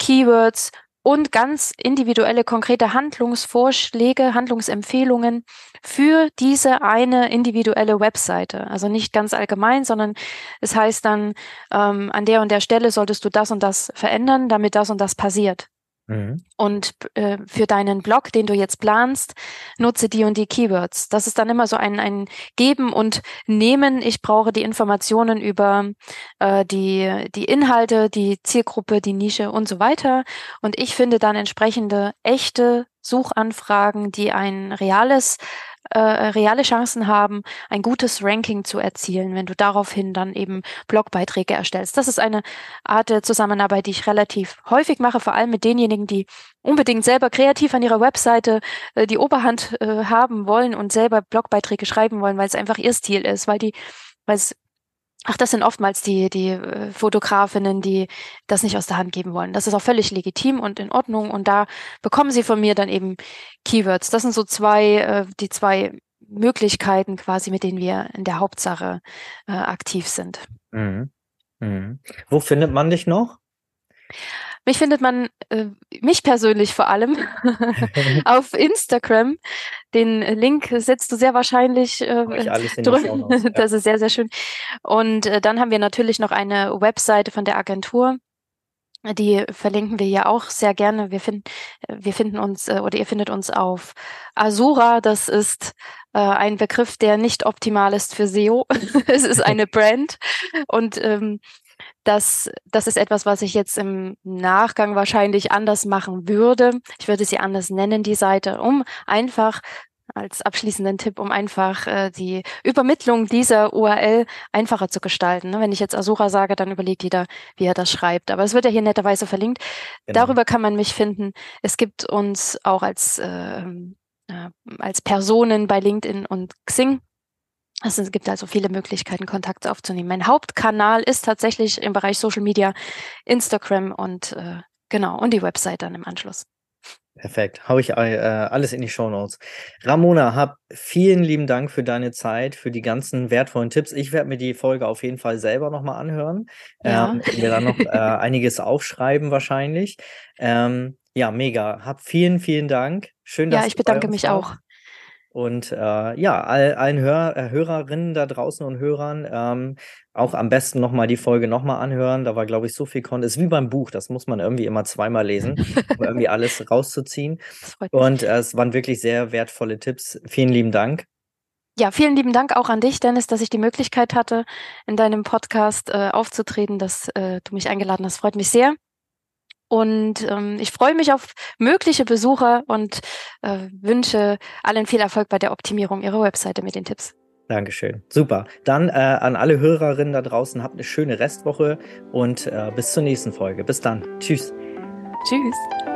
Keywords und ganz individuelle, konkrete Handlungsvorschläge, Handlungsempfehlungen für diese eine individuelle Webseite. Also, nicht ganz allgemein, sondern es heißt dann, ähm, an der und der Stelle solltest du das und das verändern, damit das und das passiert. Mhm. Und, äh, für deinen Blog, den du jetzt planst, nutze die und die Keywords. Das ist dann immer so ein ein Geben und Nehmen. Ich brauche die Informationen über, äh, die die Inhalte, die Zielgruppe, die Nische und so weiter. Und ich finde dann entsprechende echte Suchanfragen, die ein reales äh, reale Chancen haben, ein gutes Ranking zu erzielen, wenn du daraufhin dann eben Blogbeiträge erstellst. Das ist eine Art der Zusammenarbeit, die ich relativ häufig mache, vor allem mit denjenigen, die unbedingt selber kreativ an ihrer Webseite, äh, die Oberhand, äh, haben wollen und selber Blogbeiträge schreiben wollen, weil's einfach ihr Stil ist, weil die weil's ach, das sind oftmals die die, äh, Fotografinnen, die das nicht aus der Hand geben wollen. Das ist auch völlig legitim und in Ordnung und da bekommen sie von mir dann eben Keywords. Das sind so 2 äh, die 2 Möglichkeiten quasi, mit denen wir in der Hauptsache, äh, aktiv sind. Mhm. Mhm. Wo findet man dich noch? Mich findet man, äh mich persönlich vor allem auf Instagram. Den Link setzt du sehr wahrscheinlich, äh, Shownotes, ja. das ist sehr, sehr schön. Und, äh, dann haben wir natürlich noch eine Webseite von der Agentur. Die verlinken wir ja auch sehr gerne. Wir finden, wir finden uns äh, oder ihr findet uns auf Azura. Das ist äh, ein Begriff, der nicht optimal ist für SEO. es ist eine Brand und ähm, das, das ist etwas, was ich jetzt im Nachgang wahrscheinlich anders machen würde. Ich würde sie anders nennen, die Seite, um einfach als abschließenden Tipp, um einfach äh, die Übermittlung dieser URL einfacher zu gestalten. Ne? Wenn ich jetzt Asura sage, dann überlegt jeder, wie er das schreibt. Aber es wird ja hier netterweise verlinkt. Genau. Darüber kann man mich finden. Es gibt uns auch als, äh, äh, als Personen bei LinkedIn und Xing. Es gibt also viele Möglichkeiten, Kontakt aufzunehmen. Mein Hauptkanal ist tatsächlich im Bereich Social Media, Instagram und äh, genau, und die Website dann im Anschluss. Perfekt. Hau ich äh, alles in die Show Notes. Ramona, hab vielen lieben Dank für deine Zeit, für die ganzen wertvollen Tipps. Ich werde mir die Folge auf jeden Fall selber nochmal anhören. Ja. Ähm, mir dann noch äh, einiges aufschreiben wahrscheinlich. Ähm, ja, mega. Hab vielen, vielen Dank. Schön, dass Ja, ich bedanke mich auch. Und äh, ja, all, allen Hör, äh, Hörerinnen da draußen und Hörern ähm, auch am besten nochmal die Folge nochmal anhören. Da war, glaube ich, so viel Content. Ist wie beim Buch, das muss man irgendwie immer zweimal lesen, um irgendwie alles rauszuziehen. Und äh, es waren wirklich sehr wertvolle Tipps. Vielen lieben Dank. Ja, vielen lieben Dank auch an dich, Dennis, dass ich die Möglichkeit hatte, in deinem Podcast äh, aufzutreten, dass äh, du mich eingeladen hast. Freut mich sehr. Und ähm, ich freue mich auf mögliche Besucher und äh, wünsche allen viel Erfolg bei der Optimierung ihrer Webseite mit den Tipps. Dankeschön. Super. Dann äh, an alle Hörerinnen da draußen, habt eine schöne Restwoche und äh, bis zur nächsten Folge. Bis dann. Tschüss. Tschüss.